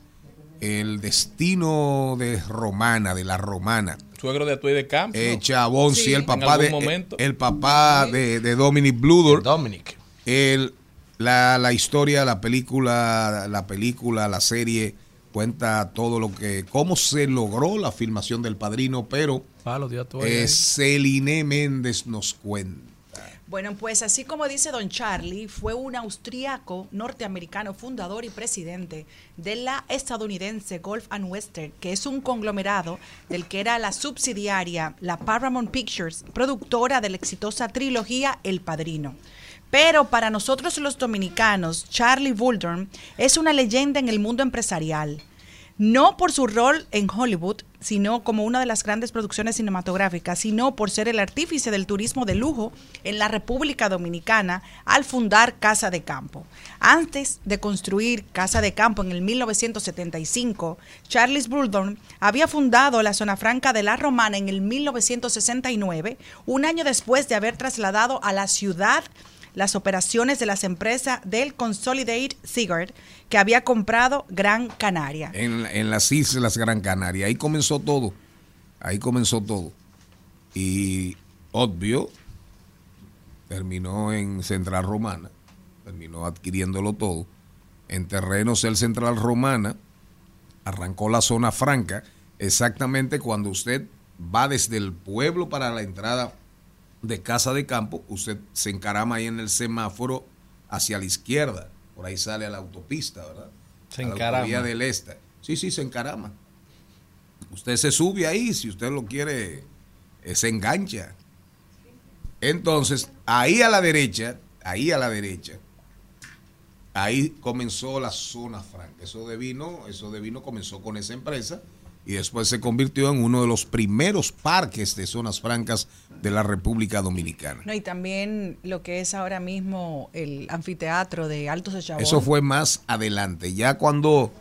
el destino de Romana, de la Romana. Suegro de Atuey de Campo. Eh, Chabón, sí, el papá de momento. el papá de, de Dominic Bludor. Dominic. El, la, la historia, la película, la película, la serie cuenta todo lo que cómo se logró la filmación del Padrino, pero Palo Atuey. eh, Celine Méndez nos cuenta. Bueno, pues así como dice Don Charlie, fue un austriaco norteamericano fundador y presidente de la estadounidense Gulf and Western, que es un conglomerado del que era la subsidiaria, la Paramount Pictures, productora de la exitosa trilogía El Padrino. Pero para nosotros los dominicanos, Charlie Buldorn es una leyenda en el mundo empresarial. No por su rol en Hollywood, sino como una de las grandes producciones cinematográficas, sino por ser el artífice del turismo de lujo en la República Dominicana al fundar Casa de Campo. Antes de construir Casa de Campo en el 1975, Charles Buldorn había fundado la zona franca de La Romana en el 1969, un año después de haber trasladado a la ciudad las operaciones de las empresas del Consolidated Cigarette que había comprado Gran Canaria. En, en las Islas Gran Canaria. Ahí comenzó todo. Ahí comenzó todo. Y obvio, terminó en Central Romana. Terminó adquiriéndolo todo. En terrenos del Central Romana, arrancó la zona franca. Exactamente cuando usted va desde el pueblo para la entrada de Casa de Campo, usted se encarama ahí en el semáforo hacia la izquierda. Por ahí sale a la autopista, ¿verdad? Se A la encarama. del Este. Sí, sí, se encarama. Usted se sube ahí, si usted lo quiere, eh, se engancha. Entonces, ahí a la derecha, ahí a la derecha, ahí comenzó la zona franca. Eso de vino, eso de vino comenzó con esa empresa y después se convirtió en uno de los primeros parques de zonas francas de la República Dominicana. No, y también lo que es ahora mismo el anfiteatro de Altos de Chabón. Eso fue más adelante, ya cuando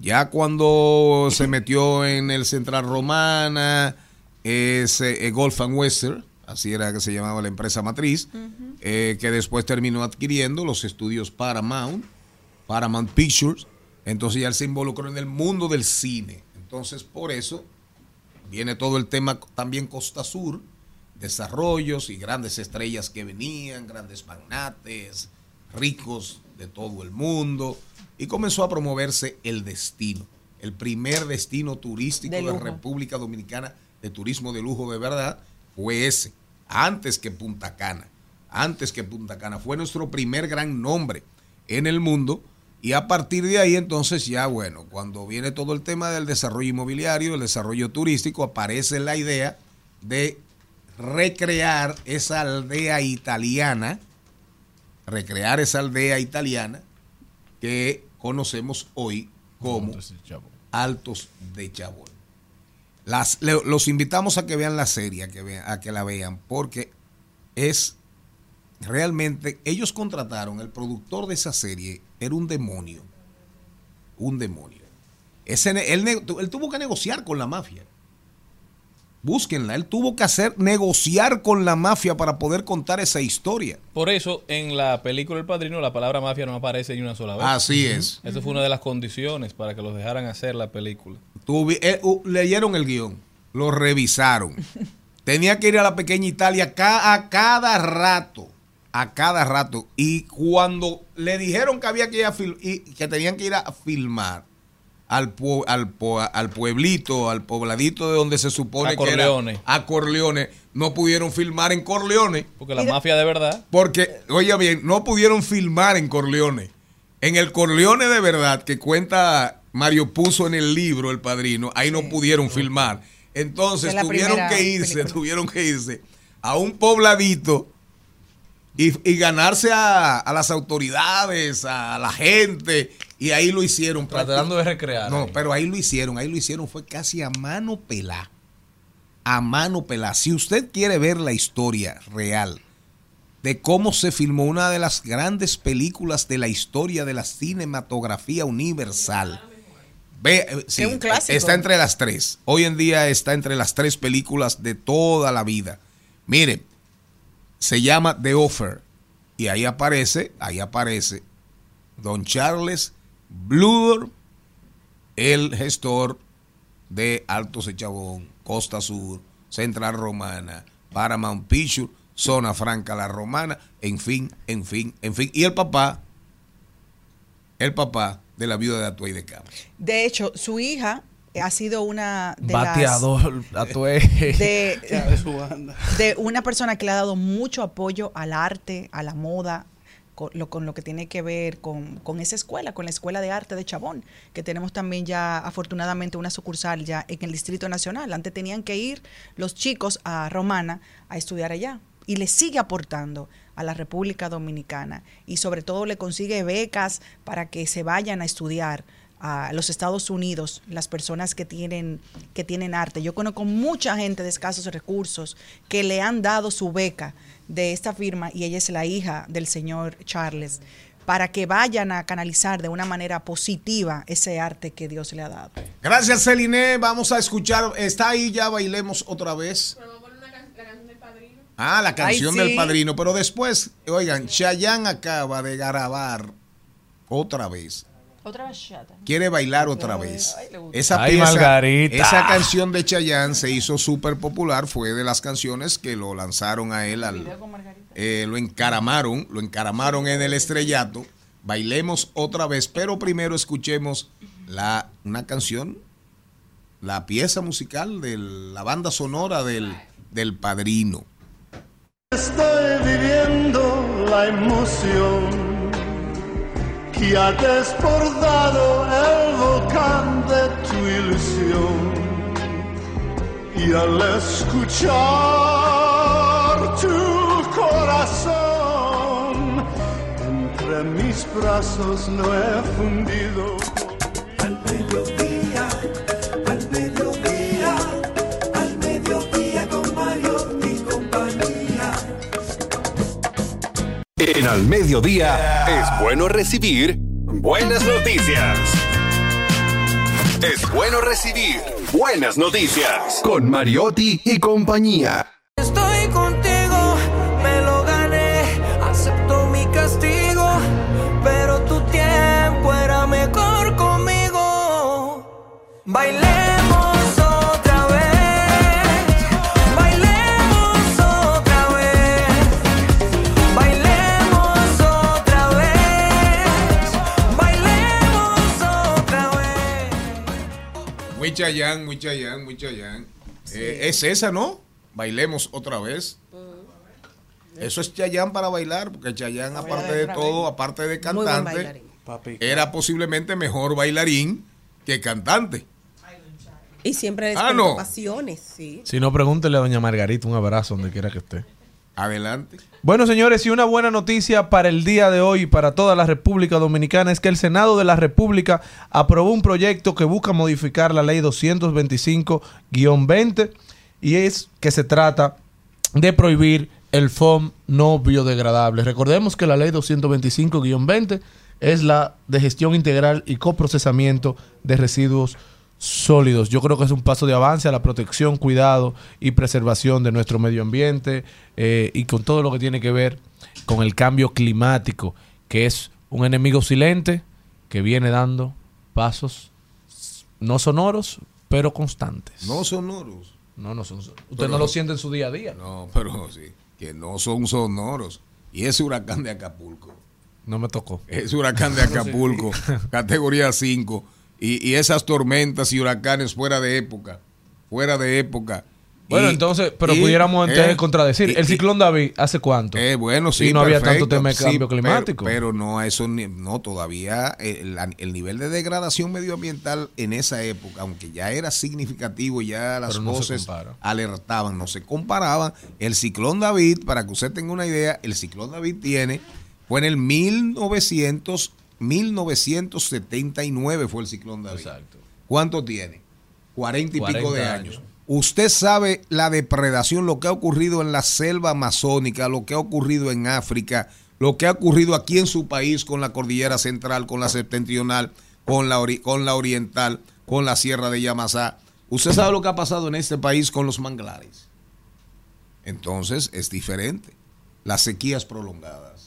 ya cuando se metió en el Central Romana, ese eh, Golf and Western, así era que se llamaba la empresa matriz, eh, que después terminó adquiriendo los estudios Paramount, Paramount Pictures, entonces ya él se involucró en el mundo del cine. Entonces por eso viene todo el tema también Costa Sur, desarrollos y grandes estrellas que venían, grandes magnates, ricos de todo el mundo, y comenzó a promoverse el destino, el primer destino turístico De de, la. República Dominicana de turismo de lujo de verdad fue ese, antes que Punta Cana, antes que Punta Cana, fue nuestro primer gran nombre en el mundo. Y a partir de ahí, entonces, ya bueno, cuando viene todo el tema del desarrollo inmobiliario, el desarrollo turístico, aparece la idea de recrear esa aldea italiana, recrear esa aldea italiana que conocemos hoy como Altos de Chabón. Las, le- los invitamos a que vean la serie, a que, vean, a que la vean, porque es realmente, ellos contrataron, el productor de esa serie era un demonio, un demonio. Ese, él, tuvo que negociar con la mafia. Búsquenla, él tuvo que hacer negociar con la mafia para poder contar esa historia. Por eso, en la película El Padrino, la palabra mafia no aparece ni una sola vez. Así es. Esa fue una de las condiciones para que los dejaran hacer la película. Eh, uh, leyeron el guion, lo revisaron. Tenía que ir a la pequeña Italia a cada rato, a cada rato. Y cuando le dijeron que había que ir a y que tenían que ir a filmar al, pue- al, al pueblito, al pobladito de donde se supone A que era a Corleone, no pudieron filmar en Corleone. Porque la mafia de verdad. Porque, oye bien, no pudieron filmar en Corleone. En el Corleone de verdad que cuenta Mario Puzo en el libro El Padrino, ahí no pudieron filmar. Entonces tuvieron que irse, película. tuvieron que irse a un pobladito y, y ganarse a, a las autoridades, a la gente, y ahí lo hicieron. Tratando de recrear. No, ahí. pero ahí lo hicieron, ahí lo hicieron, fue casi a mano pelá. A mano pelá. Si usted quiere ver la historia real de cómo se filmó una de las grandes películas de la historia de la cinematografía universal. Ve, eh, sí, un clásico. Está entre las tres. Hoy en día está entre las tres películas de toda la vida. Mire, se llama The Offer. Y ahí aparece, ahí aparece Don Charles Bludor, el gestor de Altos de Chabón, Costa Sur, Central Romana, Paramount Picture, Zona Franca La Romana, en fin, en fin, en fin. Y el papá, el papá de la viuda de Atuay de Cama. De hecho, su hija ha sido una de Bateador, las... De, de su banda. de una persona que le ha dado mucho apoyo al arte, a la moda, con lo, con lo que tiene que ver con, con esa escuela, con la Escuela de Arte de Chabón, que tenemos también ya afortunadamente una sucursal ya en el Distrito Nacional. Antes tenían que ir los chicos a Romana a estudiar allá y le sigue aportando a la República Dominicana y sobre todo le consigue becas para que se vayan a estudiar a los Estados Unidos, las personas que tienen, que tienen arte. Yo conozco mucha gente de escasos recursos que le han dado su beca de esta firma y ella es la hija del señor Charles para que vayan a canalizar de una manera positiva ese arte que Dios le ha dado. Gracias, Celine. Vamos a escuchar. Está ahí, ya bailemos otra vez. Ah, la canción Ay, del padrino. Pero después, oigan, Chayanne acaba de grabar otra vez. Otra bachata. Quiere bailar otra vez. Ay. Esa Ay, pieza, Margarita. esa canción de Chayanne se hizo súper popular. Fue de las canciones que lo lanzaron a él al, eh, lo encaramaron, lo encaramaron en el estrellato. Bailemos otra vez, pero primero escuchemos la, una canción, la pieza musical de la banda sonora del, del Padrino. Estoy viviendo la emoción que ha desbordado el volcán de tu ilusión. Y al escuchar tu corazón, entre mis brazos no he fundido. Al En Al Mediodía es bueno recibir buenas noticias. Es bueno recibir buenas noticias con Mariotti y compañía. Estoy contigo, me lo gané, acepto mi castigo, pero tu tiempo era mejor conmigo. Bailemos Muy Chayanne, muy Chayanne, muy Chayanne. Eh, es esa, ¿no? Bailemos otra vez. Eso es Chayanne para bailar, porque Chayanne, aparte de todo, aparte de cantante, era posiblemente mejor bailarín que cantante. Y siempre Ah, despertó no. pasiones, sí. Si no, pregúntele a doña Margarita un abrazo donde quiera que esté. Adelante. Bueno, señores, y una buena noticia para el día de hoy y para toda la República Dominicana es que el Senado de la República aprobó un proyecto que busca modificar la ley 225-20 y es que se trata de prohibir el FOM no biodegradable. Recordemos que la ley 225-20 es la de gestión integral y coprocesamiento de residuos sólidos. Yo creo que es un paso de avance a la protección, cuidado y preservación de nuestro medio ambiente eh, y con todo lo que tiene que ver con el cambio climático, que es un enemigo silente que viene dando pasos no sonoros, pero constantes. No sonoros. No, no son sonoros. Usted Pero- no lo siente en su día a día. No, pero sí, que no son sonoros. Y ese huracán de Acapulco. No me tocó. Ese huracán de Acapulco, categoría 5. Y, y esas tormentas y huracanes fuera de época. Fuera de época. Bueno, Y- entonces, pero y- pudiéramos entonces eh, contradecir. y- el ciclón David, ¿hace cuánto? Eh, bueno, sí, Y no había tanto tema de sí, cambio pero- climático. Pero, no, a eso ni- no, todavía eh, el, el nivel de degradación medioambiental en esa época, aunque ya era significativo, ya las Pero no voces alertaban, no se comparaban. El ciclón David, para que usted tenga una idea, el ciclón David tiene, fue en el 1900, 1979 fue el ciclón David. Exacto. ¿Cuánto tiene? Cuarenta y pico 40 de años. años. Usted sabe la depredación, lo que ha ocurrido en la selva amazónica, lo que ha ocurrido en África, lo que ha ocurrido aquí en su país con la cordillera central, con la septentrional, con la, ori- con la oriental, con la sierra de Yamasá. Usted sabe lo que ha pasado en este país con los manglares. Entonces es diferente. Las sequías prolongadas.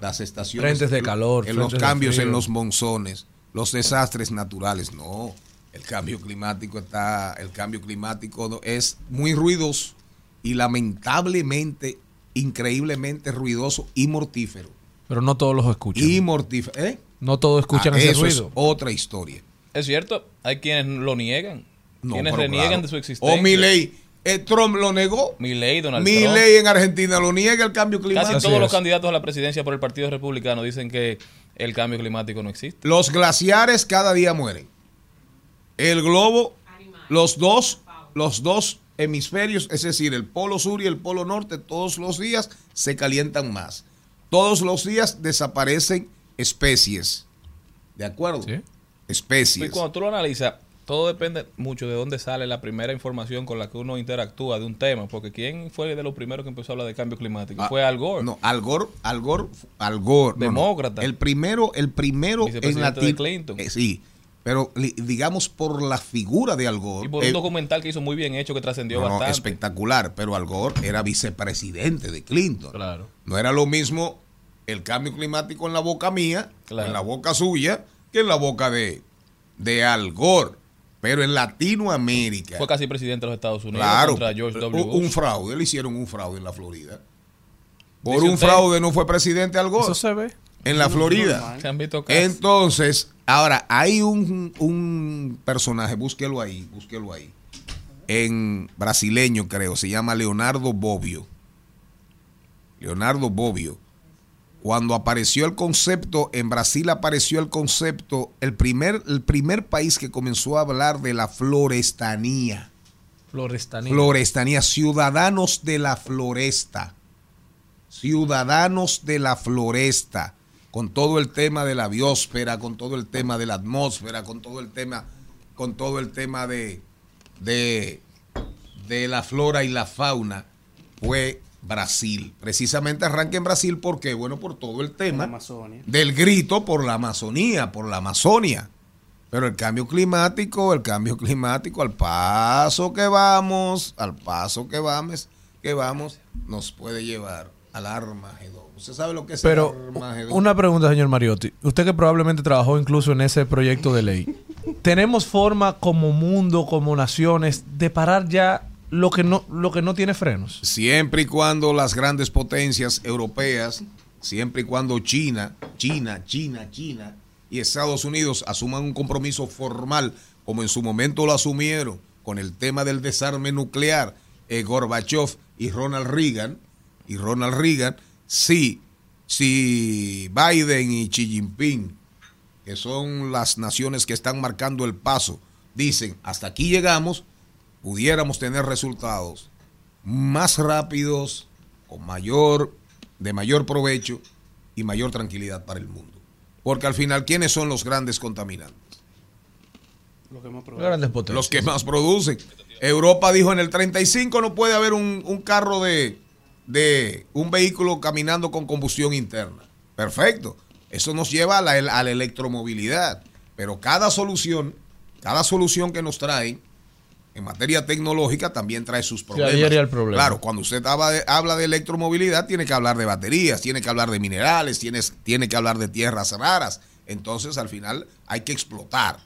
Las estaciones. Frentes de calor, En los cambios en los monzones. Los desastres naturales. No. El cambio climático está. El cambio climático es muy ruidoso y lamentablemente, increíblemente ruidoso y mortífero. Pero no todos los escuchan. Y mortífero. ¿Eh? No todos escuchan Ah, ese eso ruido. Es otra historia. Es cierto, hay quienes lo niegan. No, quienes reniegan claro. de su existencia. O Milley. Eh, Trump lo negó. Milley, Donald Trump. Milley en Argentina lo niega el cambio climático. Casi todos los candidatos a la presidencia por el Partido Republicano dicen que el cambio climático no existe. Los glaciares cada día mueren. El globo, los dos, los dos hemisferios, es decir, el polo sur y el polo norte, todos los días se calientan más. Todos los días desaparecen especies. ¿De acuerdo? Y Especies. cuando tú lo analizas, todo depende mucho de dónde sale la primera información con la que uno interactúa de un tema. Porque ¿quién fue de los primeros que empezó a hablar de cambio climático? Ah, fue Al Gore. No, Al Gore, Al Gore, Al Gore. no, no. Demócrata. El primero, el primero en de Latino. Clinton. eh, sí, pero digamos por la figura de Al Gore. Y por eh, un documental que hizo muy bien hecho que trascendió No, no, bastante. espectacular, pero Al Gore era vicepresidente de Clinton. Claro. No era lo mismo el cambio climático en la boca mía, Claro. en la boca suya, que en la boca de, de Al Gore. Pero en Latinoamérica, Fue casi presidente de los Estados Unidos claro, contra George W. un, Bush. un fraude, le hicieron un fraude en la Florida. Por Dice un usted. fraude no fue presidente Al Gore. Eso se ve. En la Florida. Se han visto casos. Entonces, ahora hay un, un personaje, búsquelo ahí, búsquelo ahí. En brasileño, creo, se llama Leonardo Bobbio. Leonardo Bobbio. Cuando apareció el concepto, en Brasil apareció el concepto, el primer, el primer país que comenzó a hablar de la florestanía. Florestanía. Florestanía, ciudadanos de la floresta. Ciudadanos de la floresta. Con todo el tema de la biosfera, con todo el tema de la atmósfera, con todo el tema, con todo el tema de, de, de la flora y la fauna, fue Brasil. Precisamente arranca en Brasil porque, bueno, por todo el tema del grito por la Amazonía, por la Amazonia. Pero el cambio climático, el cambio climático, al paso que vamos, al paso que vamos, que vamos, nos puede llevar al Armagedón. ¿Usted sabe lo que es Pero el Armagedón? una pregunta, señor Mariotti. Usted que probablemente trabajó incluso en ese proyecto de ley. ¿Tenemos forma como mundo, como naciones, de parar ya lo que no, lo que no tiene frenos? Siempre y cuando las grandes potencias europeas, siempre y cuando China, China, China, China y Estados Unidos asuman un compromiso formal, como en su momento lo asumieron con el tema del desarme nuclear, eh, Gorbachev y Ronald Reagan, y Ronald Reagan, sí, si Biden y Xi Jinping, que son las naciones que están marcando el paso, dicen, hasta aquí llegamos, pudiéramos tener resultados más rápidos, con mayor, de mayor provecho y mayor tranquilidad para el mundo. Porque al final, ¿quiénes son los grandes contaminantes? Grandes potencias. Los que más producen. Europa dijo en el 35 no puede haber un, un carro de, de un vehículo caminando con combustión interna. Perfecto. Eso nos lleva a la, a la electromovilidad. Pero cada solución, cada solución que nos traen en materia tecnológica también trae sus problemas. el problema. Claro, cuando usted habla de, habla de electromovilidad, tiene que hablar de baterías, tiene que hablar de minerales, tiene, tiene que hablar de tierras raras. Entonces, al final, hay que explotar.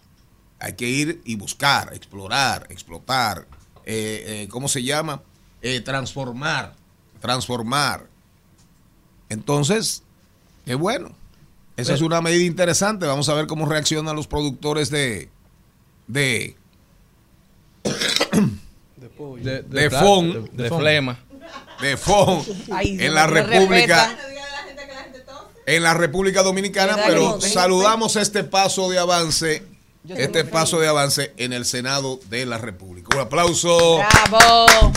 Hay que ir y buscar, explorar, explotar. eh, eh, ¿Cómo se llama? Eh, transformar. Transformar. Entonces, qué bueno. Esa es una medida interesante. Vamos a ver cómo reaccionan los productores de. de. De, de FON. de- de flema. De FON. Ay, en la República. En la República Dominicana, pero saludamos este paso de avance. Este paso de avance en el Senado de la República. Un aplauso. ¡Bravo!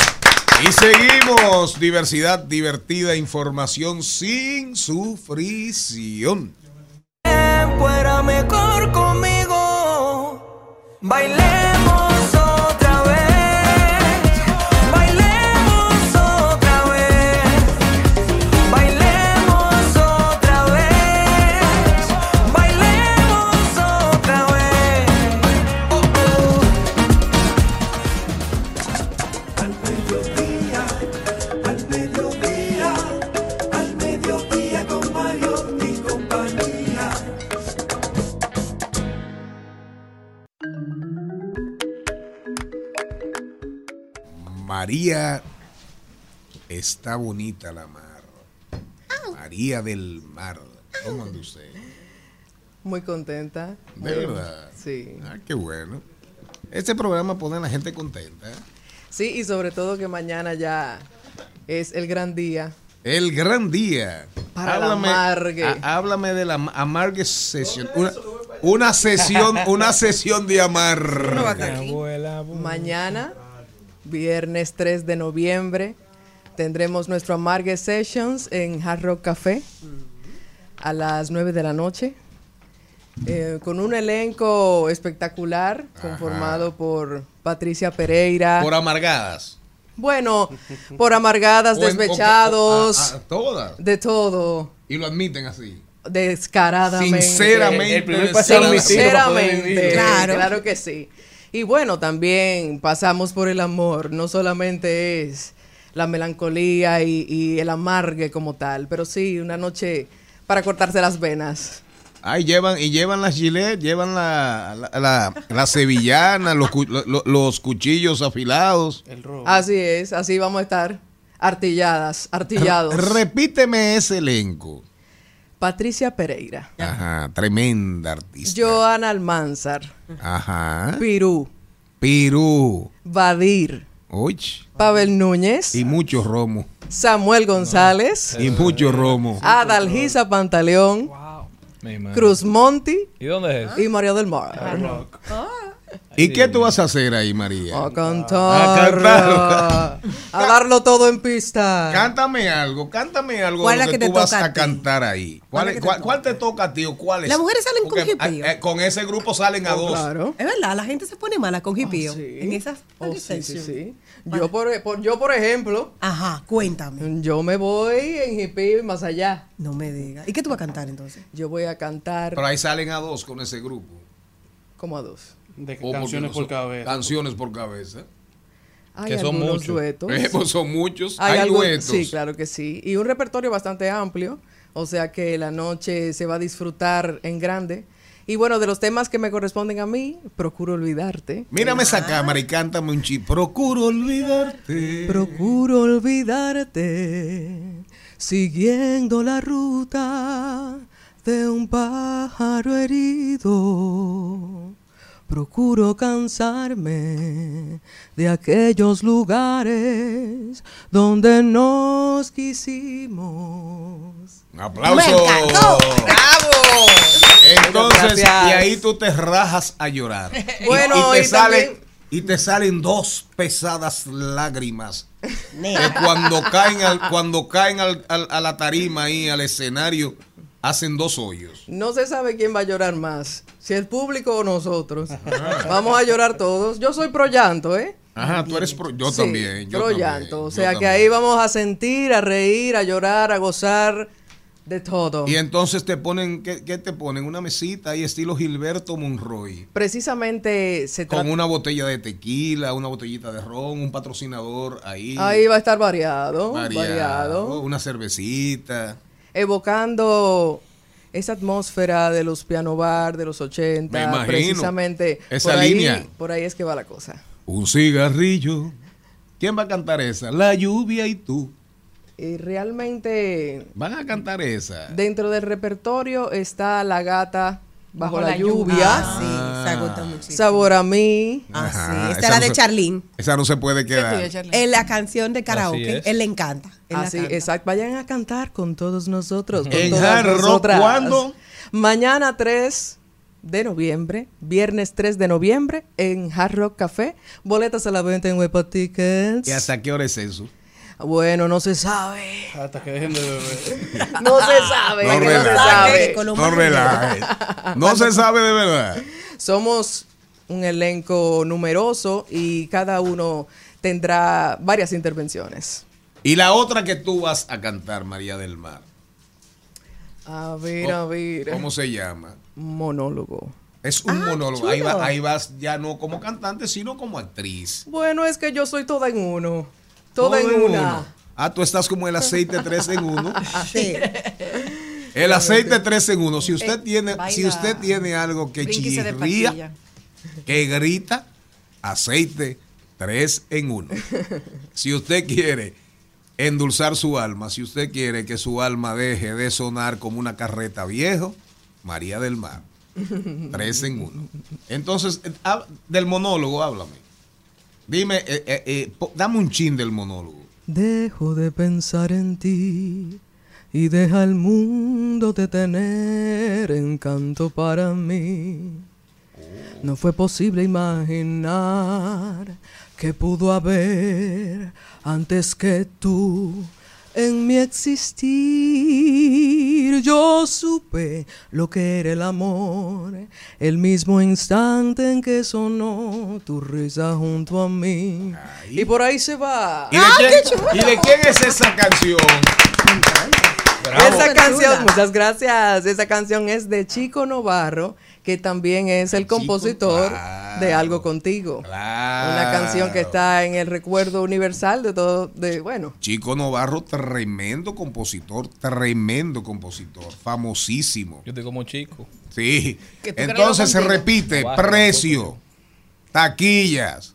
Y seguimos. Diversidad divertida, información sin sufrición. tiempo era mejor conmigo. Bailemos María está bonita la mar. María del mar. ¿Cómo anda usted? Muy contenta. De verdad. Sí. Ah, qué bueno. Este programa pone a la gente contenta. Sí, y sobre todo que mañana ya es el gran día. El gran día. Para la amargue. a- háblame de la ama- amargue sesión. Una, una sesión, una sesión de amargue. Mañana, viernes 3 de noviembre, tendremos nuestro Amargue Sessions en Hard Rock Café a las 9 de la noche. eh, con un elenco espectacular conformado por Patricia Pereira. Por amargadas. bueno, por amargadas, O en- o- despechados, a- a- todas. de todo. Y lo admiten así. Descaradamente. Sinceramente, El primer Sinceramente. Claro. que sí. Y bueno, también pasamos por el amor. No solamente es la melancolía y, y el amargue como tal, pero sí una noche para cortarse las venas. Ay, llevan, y llevan las gilet, llevan la, la, la, la sevillana, los, cu- lo- lo- los cuchillos afilados. Así es, así vamos a estar. Artilladas, artillados. Repíteme ese elenco. Patricia Pereira, Ajá, tremenda artista. Joana Almanzar, Ajá. Pirú, Pirú. Badir, Uy. Pavel Núñez, Y mucho romo. Samuel González, Y mucho romo. Adalgisa Pantaleón, Mi madre. Cruz Monti ¿Y dónde es? y María del Mar. ¿Y qué tú vas a hacer ahí, María? A cantar. A cantar. A darlo todo en pista. Cántame algo, cántame algo ¿Cuál de es lo que que te tú vas toca a a ti? cantar ahí. ¿Cuál ¿Cuál, te cuál- te toca a ti o cuál es? Las mujeres salen con Porque, jipío. eh, eh, con ese grupo salen a dos. claro. Es verdad, la gente se pone mala con hipío. En esas Oh, sí, sí, sí. Yo, por, por- yo, por ejemplo. Ajá, cuéntame. Yo me voy en hippie y más allá. No me digas. ¿Y qué tú vas a cantar entonces? Yo voy a cantar Pero ahí salen a dos con ese grupo. como a dos. De O porque canciones no por cabeza. Canciones por cabeza. Hay Que son muchos. duetos. Eh, pues son muchos. Hay Hay, algo- duetos. Sí, claro que sí. Y un repertorio bastante amplio. O sea que la noche se va a disfrutar en grande. Y bueno, de los temas que me corresponden a mí, procuro olvidarte. Mírame esa cámara y cántame un chip. Procuro olvidarte. Procuro olvidarte, siguiendo la ruta de un pájaro herido. Procuro cansarme de aquellos lugares donde nos quisimos. Un aplauso. ¡Me encantó! ¡Bravo! Entonces, Gracias. y ahí tú te rajas a llorar. Y- Bueno, y, te y salen, también- y te salen dos pesadas lágrimas que cuando caen, al, cuando caen al- al- a la tarima ahí, al escenario, hacen dos hoyos. No se sabe quién va a llorar más, si el público o nosotros. Vamos a llorar todos. Yo soy pro llanto, ¿eh? Ajá, tú eres pro, yo Sí, también. Yo pro también, llanto. O sea que ahí vamos a sentir, a reír, a llorar, a gozar de todo. Y entonces te ponen, ¿qué, qué te ponen? Una mesita ahí estilo Gilberto Monroy. Precisamente se Con trata. una botella de tequila, una botellita de ron, un patrocinador ahí. Ahí va a estar variado, variado, variado, Una cervecita. Evocando esa atmósfera de los piano bar de los 80. Me imagino. Precisamente. Esa por ahí- línea. por ahí es que va la cosa. Un cigarrillo. ¿Quién va a cantar esa? La lluvia y tú. Y realmente Van a cantar esa. dentro del repertorio está La gata bajo, Bajo la, la lluvia. lluvia. Ah, sí, se agota muchísimo. Sabor a mí. Ah, sí. Esta es la no de Charlene. Esa no se puede quedar. En la canción de karaoke, es. él le encanta. Así, exacto. Vayan a cantar con todos nosotros. con ¿En todas Hard Rock nosotras. cuándo? Mañana 3 de noviembre, viernes 3 de noviembre, en Hard Rock Café. Boletas a la venta en Wepa Tickets. ¿Y hasta qué hora es eso? Bueno, no se sabe. Hasta que dejen de beber. No se sabe. No se sabe. No. No se sabe de verdad. Somos un elenco numeroso y cada uno tendrá varias intervenciones. Y la otra que tú vas a cantar, María del Mar. A ver, a ver. ¿Cómo se llama? Monólogo. Es un Ah, monólogo. Ahí, chulo. va- ahí vas ya no como cantante, sino como actriz. Bueno, es que yo soy toda en uno. Toda Todo en una. uno. Ah, tú estás como el aceite 3 en 1. Sí. El aceite 3 en 1. Si usted Eh, tiene, baila. si usted tiene algo que chirría, que grita, aceite 3 en 1. Si usted quiere endulzar su alma, si usted quiere que su alma deje de sonar como una carreta viejo, María del Mar. 3 en 1. Entonces, eh, del monólogo, háblame. Dime, eh, eh, eh, po- dame un chin del monólogo. Dejo de pensar en ti y deja el mundo de tener encanto para mí. No fue posible imaginar que pudo haber antes que tú en mi existir. Yo supe lo que era el amor el mismo instante en que sonó tu risa junto a mí. Y por ahí se va. ¿Y de, quién, ¿Y de quién es esa canción? Esa canción, muchas gracias. Esa canción es de Chico Novarro, que también es el compositor de Algo Contigo. Una canción que está en el recuerdo universal de todo, de bueno. Chico Novarro, tremendo compositor, tremendo compositor, famosísimo. Yo estoy como chico. Sí. Entonces se repite, Novarro, precio, taquillas.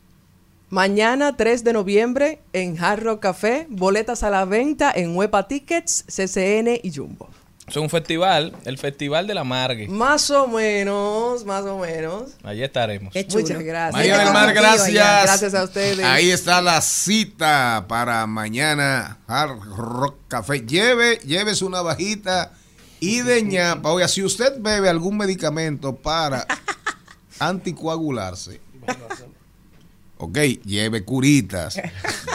Mañana 3 de noviembre en Hard Rock Café, boletas a la venta en Huepa Tickets, CCN y Jumbo. Es un festival, el Festival de la Margue. Más o menos, más o menos. Allí estaremos. Muchas gracias. María del Mar, gracias. Gracias a ustedes. Ahí está la cita para mañana Hard Rock Café. Lleve, llévese una bajita y de ñapa. Oiga, si usted bebe algún medicamento para anticoagularse, ok, lleve curitas,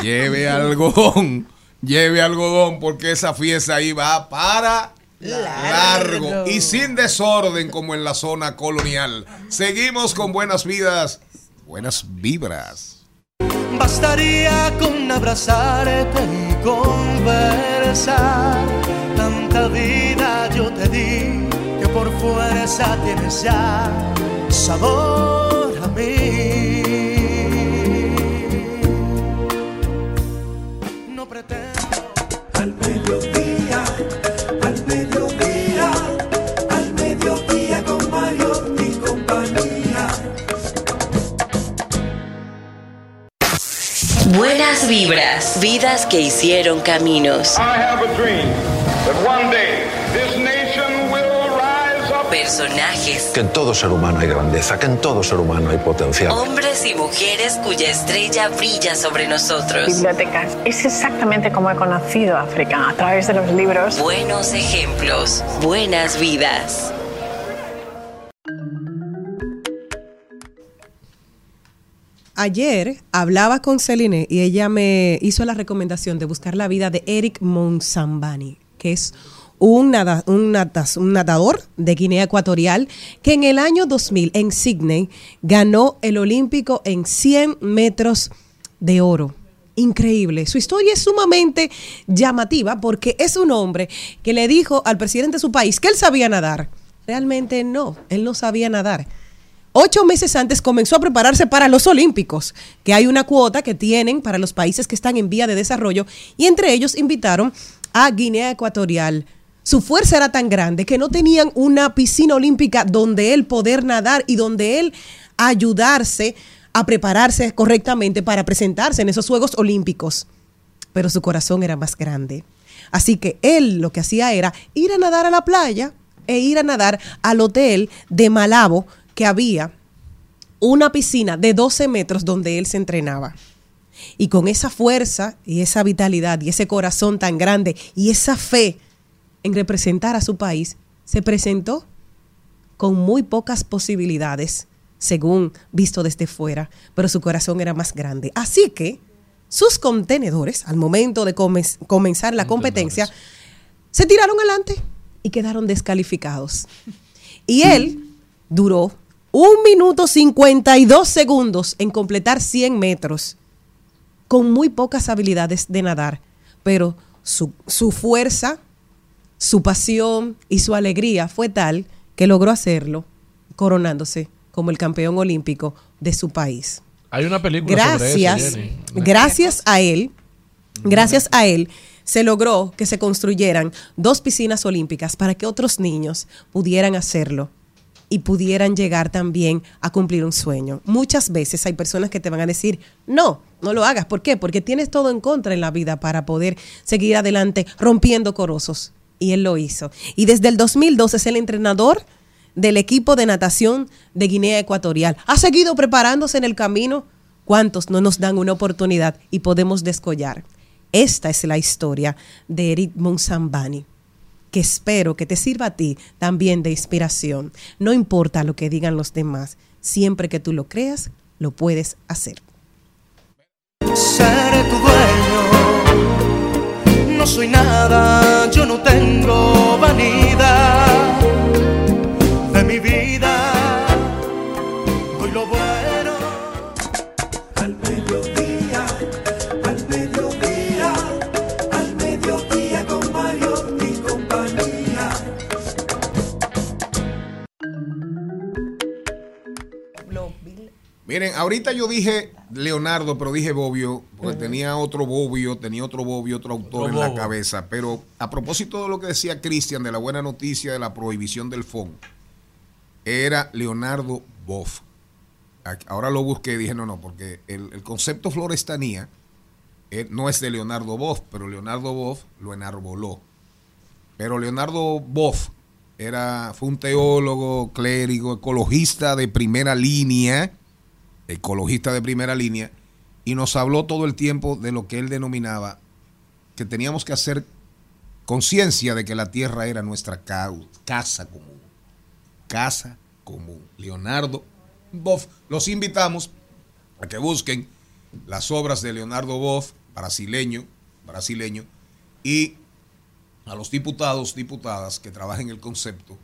lleve algodón, lleve algodón, porque esa fiesta ahí va para largo y sin desorden como en la zona colonial. Seguimos con buenas vidas, buenas vibras. Bastaría con abrazarte y conversar. Tanta vida yo te di que por fuerza tienes ya sabor a mí. No pretendo. Al mediodía, Buenas vibras, vidas que hicieron caminos. Personajes, Que en todo ser humano hay grandeza, que en todo ser humano hay potencial. hombres y mujeres cuya estrella brilla sobre nosotros. Bibliotecas. Es exactamente como he conocido África, a través de los libros. Buenos ejemplos, buenas vidas. Ayer hablaba con Celine y ella me hizo la recomendación de buscar la vida de Eric Monsambani, que es un, nada- un un nadador de Guinea Ecuatorial que en el año 2000 en Sydney ganó el olímpico en 100 metros de oro. Increíble. Su historia es sumamente llamativa porque es un hombre que le dijo al presidente de su país que él sabía nadar. Realmente no, él no sabía nadar. Ocho meses antes comenzó a prepararse para los Olímpicos, que hay una cuota que tienen para los países que están en vía de desarrollo, y entre ellos invitaron a Guinea Ecuatorial. Su fuerza era tan grande que no tenían una piscina olímpica donde él poder nadar y donde él ayudarse a prepararse correctamente para presentarse en esos Juegos Olímpicos. Pero su corazón era más grande. Así que él lo que hacía era ir a nadar a la playa e ir a nadar al hotel de Malabo que había una piscina de 12 metros donde él se entrenaba. Y con esa fuerza y esa vitalidad y ese corazón tan grande y esa fe en representar a su país, se presentó con muy pocas posibilidades, según visto desde fuera, pero su corazón era más grande. Así que sus contenedores, al momento de comen- comenzar la competencia, se tiraron adelante y quedaron descalificados. Y él duró un minuto 52 segundos en completar 100 metros, con muy pocas habilidades de nadar, pero su, su fuerza, su pasión y su alegría fue tal que logró hacerlo, coronándose como el campeón olímpico de su país. Hay una película sobre Gracias, eso, Jenny. gracias a él, gracias a él, se logró que se construyeran dos piscinas olímpicas para que otros niños pudieran hacerlo y pudieran llegar también a cumplir un sueño. Muchas veces hay personas que te van a decir, no, no lo hagas. ¿Por qué? Porque tienes todo en contra en la vida para poder seguir adelante rompiendo corosos. Y él lo hizo. Y desde el 2012 es el entrenador del equipo de natación de Guinea Ecuatorial. Ha seguido preparándose en el camino. ¿Cuántos no nos dan una oportunidad y podemos descollar? Esta es la historia de Eric Monsambani que espero que te sirva a ti también de inspiración. No importa lo que digan los demás, siempre que tú lo creas, lo puedes hacer. Seré tu dueño. No soy nada, yo no tengo Miren, ahorita yo dije Leonardo, pero dije Bobbio, porque tenía otro Bobbio, tenía otro Bobbio, otro autor Otro en la cabeza. Pero a propósito de lo que decía Cristian, de la buena noticia de la prohibición del FON, era Leonardo Boff. Ahora lo busqué y dije, no, no, porque el, el concepto florestanía eh, no es de Leonardo Boff, pero Leonardo Boff lo enarboló. Pero Leonardo Boff era, fue un teólogo, clérigo, ecologista de primera línea, ecologista de primera línea, y nos habló todo el tiempo de lo que él denominaba que teníamos que hacer conciencia de que la tierra era nuestra casa común. Casa común. Leonardo Boff. Los invitamos a que busquen las obras de Leonardo Boff, brasileño, brasileño, y a los diputados, diputadas que trabajen el concepto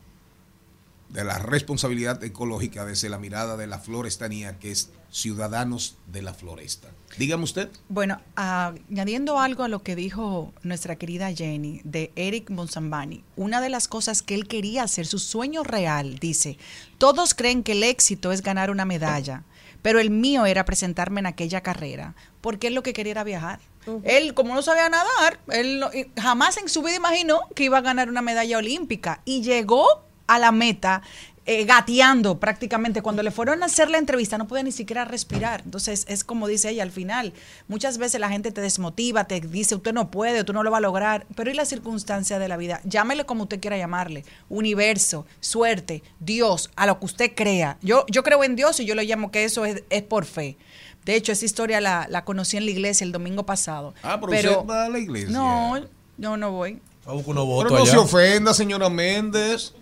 de la responsabilidad ecológica desde la mirada de la florestanía, que es ciudadanos de la floresta. Dígame usted. Bueno, ah, añadiendo algo a lo que dijo nuestra querida Jenny de Eric Monsambani, una de las cosas que él quería hacer, su sueño real, dice, todos creen que el éxito es ganar una medalla, pero el mío era presentarme en aquella carrera, porque él lo que quería era viajar. Él, como no sabía nadar, él no- jamás en su vida imaginó que iba a ganar una medalla olímpica y llegó a la meta eh, gateando prácticamente. Cuando le fueron a hacer la entrevista no podía ni siquiera respirar. Entonces es como dice ella al final. Muchas veces la gente te desmotiva, te dice usted no puede, tú no lo va a lograr. Pero y la circunstancia de la vida, llámele como usted quiera llamarle. Universo, suerte, Dios, a lo que usted crea. Yo, yo creo en Dios y yo le llamo que eso es, es por fe. De hecho, esa historia la, la conocí en la iglesia el domingo pasado. Ah, pero usted va a la iglesia. No, yo no voy. Pero votos no allá. se ofenda, señora Méndez.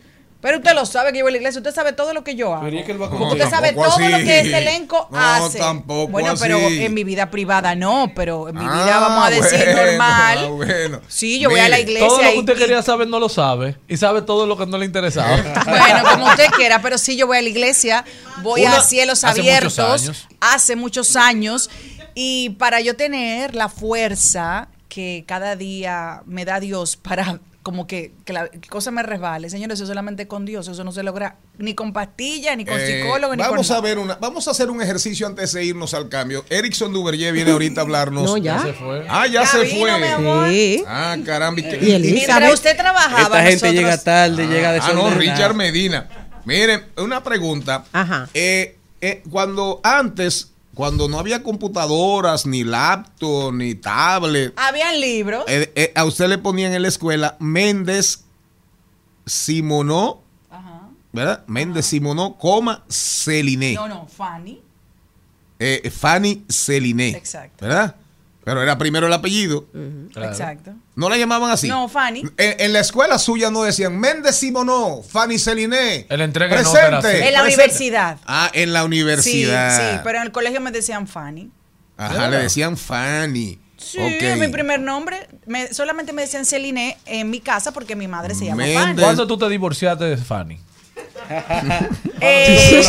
Pero usted lo sabe que yo voy a la iglesia, usted sabe todo lo que yo hago. Pero es que él va Porque con- usted No, sabe todo lo que este elenco No, hace. tampoco Bueno, pero en mi vida privada no, pero en mi Ah, vida vamos a decir bueno, normal. ah, bueno. Sí, yo voy a la iglesia Todo lo que usted y- quería saber no lo sabe. Y sabe todo lo que no le interesaba. Bueno, como usted quiera, pero sí yo voy a la iglesia, voy Una- a cielos hace abiertos muchos años. hace muchos años y para yo tener la fuerza que cada día me da Dios para como que, que la cosa me resbale, señores, eso solamente con Dios, eso no se logra ni con pastillas, ni con Eh, psicólogo, ni vamos con a ver una, vamos a hacer un ejercicio antes de irnos al cambio. Erickson Duverger viene ahorita a hablarnos. No, ya. Ya se fue. Ah, ya, Ya se vino, fue. mi amor. Sí. Ah, caramba. ¿Y, Y Elizabeth. Mientras usted trabajaba, Esta gente nosotros- llega tarde, llega Ah, no, desordenada. Richard Medina. Miren, una pregunta. Ajá. Eh, eh, cuando antes, cuando no había computadoras, ni laptop, ni tablet, Habían libros. eh, eh, a usted le ponían en la escuela Méndez Simonó, ¿verdad? Méndez Simonó, coma, Celiné. No, no, Fanny. Eh, Fanny Celiné. Exacto. ¿Verdad? Pero era primero el apellido. Exacto. ¿No la llamaban así? No, Fanny. En, en la escuela suya no decían Méndez Simonó, Fanny Celiné. El entrega de presente, así. En la presente. universidad. Ah, en la Sí, universidad. sí, pero en el colegio me decían Fanny. Ajá, le decían Fanny. Sí, Ok. mi primer nombre. Me, solamente me decían Celine en mi casa porque mi madre se llama Méndez. Fanny. ¿Cuándo tú te divorciaste de Fanny? Eh,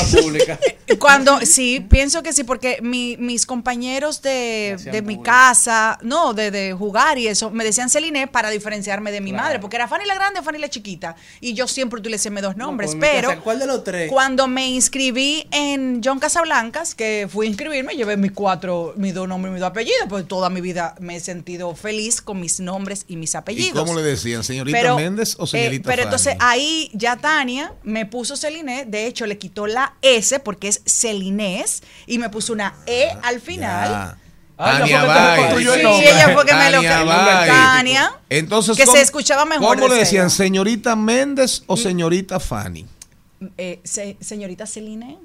cuando sí, pienso que sí, porque mi- mis compañeros de, de mi casa, no, de, de jugar y eso, me decían Celine para diferenciarme de mi madre, porque era Fanny la grande, Fanny la chiquita, y yo siempre utilicé mis dos nombres, pero casa, ¿cuál de los tres? cuando me inscribí en John Casablancas, que fui a inscribirme, llevé mis cuatro, mis dos nombres y mis dos apellidos, pues toda mi vida me he sentido feliz con mis nombres y mis ¿Y apellidos. cómo le decían? ¿Señorita Pero, Méndez o eh, señorita pero Fanny? entonces ahí ya Tania me puso Celine, de hecho le quitó la S porque es Celinés y me puso una E al final. Ah. Ah, Tania que Bay. Sí, ella fue me lo Tania. Entonces, que ¿cómo- se escuchaba mejor. ¿Cómo le de decían? ¿Señorita Méndez o señorita Fanny? Eh, se- señorita Celine.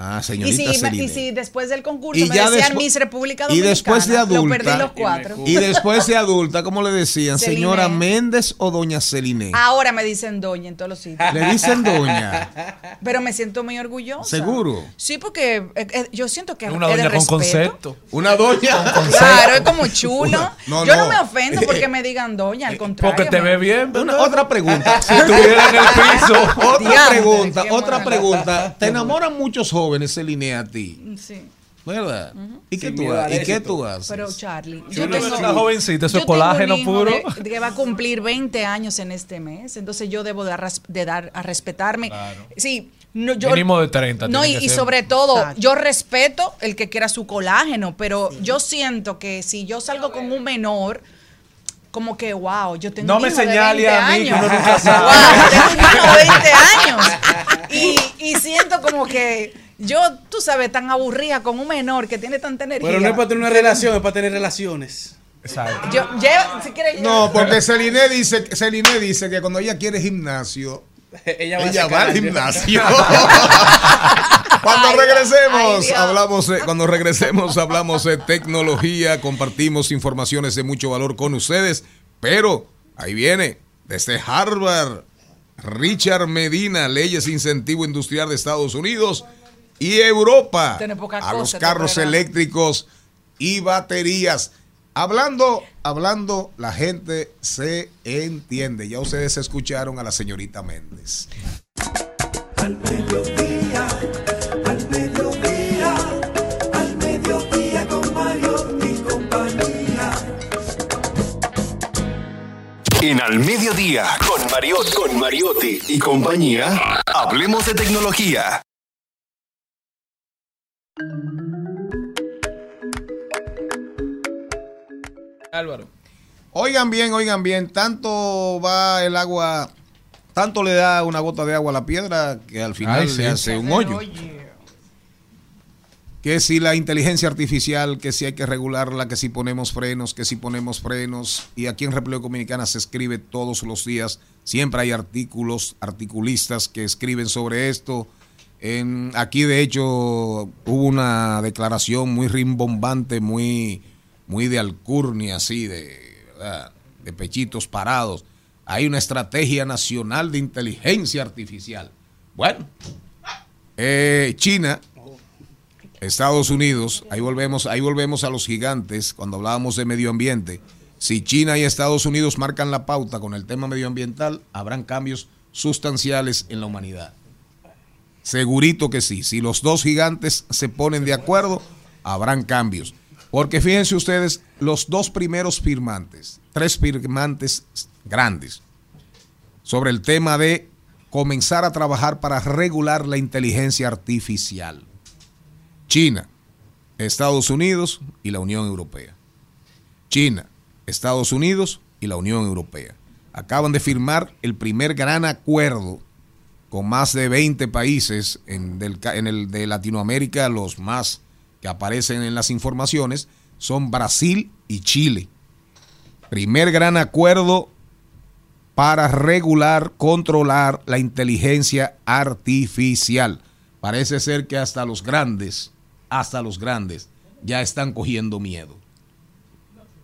Ah, Y señorita si, Celine. y si después del concurso Y me ya decían Miss República y Dominicana, después de adulta lo perdí los cuatro. Y después de adulta, ¿cómo le decían? Celine. ¿Señora Méndez o doña Celine? Ahora me dicen doña en todos los sitios. Le dicen doña. Pero me siento muy orgullosa. ¿Seguro? Sí, porque eh, eh, yo siento que Una es de doña con respeto. concepto. Una doña. Claro, es como chulo. Una- no, yo no. no. me ofendo porque me digan doña, al contrario. Porque te ve bien. Otra pregunta. Si estuviera en el piso. Otra pregunta, otra pregunta. ¿Te enamoran muchos jóvenes, Celine, a ti? Sí. ¿Verdad? ¿Y qué tú haces? al ¿Y qué éxito. tú haces? Pero Charlie, Yo yo no tengo, soy una jovencita, eso es colágeno puro. de- que va a cumplir 20 años en este mes, entonces yo debo de, ras- de dar a respetarme. Sí, no, yo, Mínimo de 30 No, y, que sobre todo, yo respeto el que quiera su colágeno, pero yo siento que si yo salgo con un menor, como que, wow, yo tengo No un me hijo de señale 20 a mí, que años. nunca sabe. Wow, tengo un hijo de 20 años. Y, y siento como que yo, tú sabes, tan aburrida con un menor que tiene tanta energía. Pero no es para tener una relación, es para tener relaciones. Exacto. Yo, lleva, si quieres, No, porque Celine dice, Celine dice que cuando ella quiere gimnasio, Ella va, ella a va al gimnasio. Cuando regresemos, ay, hablamos cuando regresemos hablamos de tecnología, compartimos informaciones de mucho valor con ustedes, pero ahí viene desde Harvard Richard Medina, leyes incentivo industrial de Estados Unidos y Europa a los carros eléctricos y baterías. Hablando, hablando, la gente se entiende. Ya ustedes escucharon a la señorita Méndez. Al mediodía, al mediodía, al mediodía con Mario y compañía. En Al Mediodía, con Mariotti, con Mariotti y compañía, hablemos de tecnología. Álvaro. Oigan bien, oigan bien, tanto va el agua, tanto le da una gota de agua a la piedra que al final Ay, sí. le hace un hoyo. Que si la inteligencia artificial, que si hay que regularla, que si ponemos frenos, que si ponemos frenos. Y aquí en República Dominicana se escribe todos los días. Siempre hay artículos, articulistas que escriben sobre esto. En, aquí, de hecho, hubo una declaración muy rimbombante, muy, muy de alcurnia, así, de, de pechitos parados, Hay una estrategia nacional de inteligencia artificial. Bueno, eh, China, Estados Unidos, ahí volvemos, ahí volvemos a los gigantes cuando hablábamos de medio ambiente. Si China y Estados Unidos marcan la pauta con el tema medioambiental, habrán cambios sustanciales en la humanidad. Segurito que sí. Si los dos gigantes se ponen de acuerdo, habrán cambios. Porque fíjense ustedes, los dos primeros firmantes, tres firmantes grandes, sobre el tema de comenzar a trabajar para regular la inteligencia artificial. China, Estados Unidos y la Unión Europea. China, Estados Unidos y la Unión Europea. Acaban de firmar el primer gran acuerdo con más de 20 países en, el de Latinoamérica, los más que aparecen en las informaciones son Brasil y Chile. Primer gran acuerdo para regular, controlar la inteligencia artificial. Parece ser que hasta los grandes, hasta los grandes, ya están cogiendo miedo.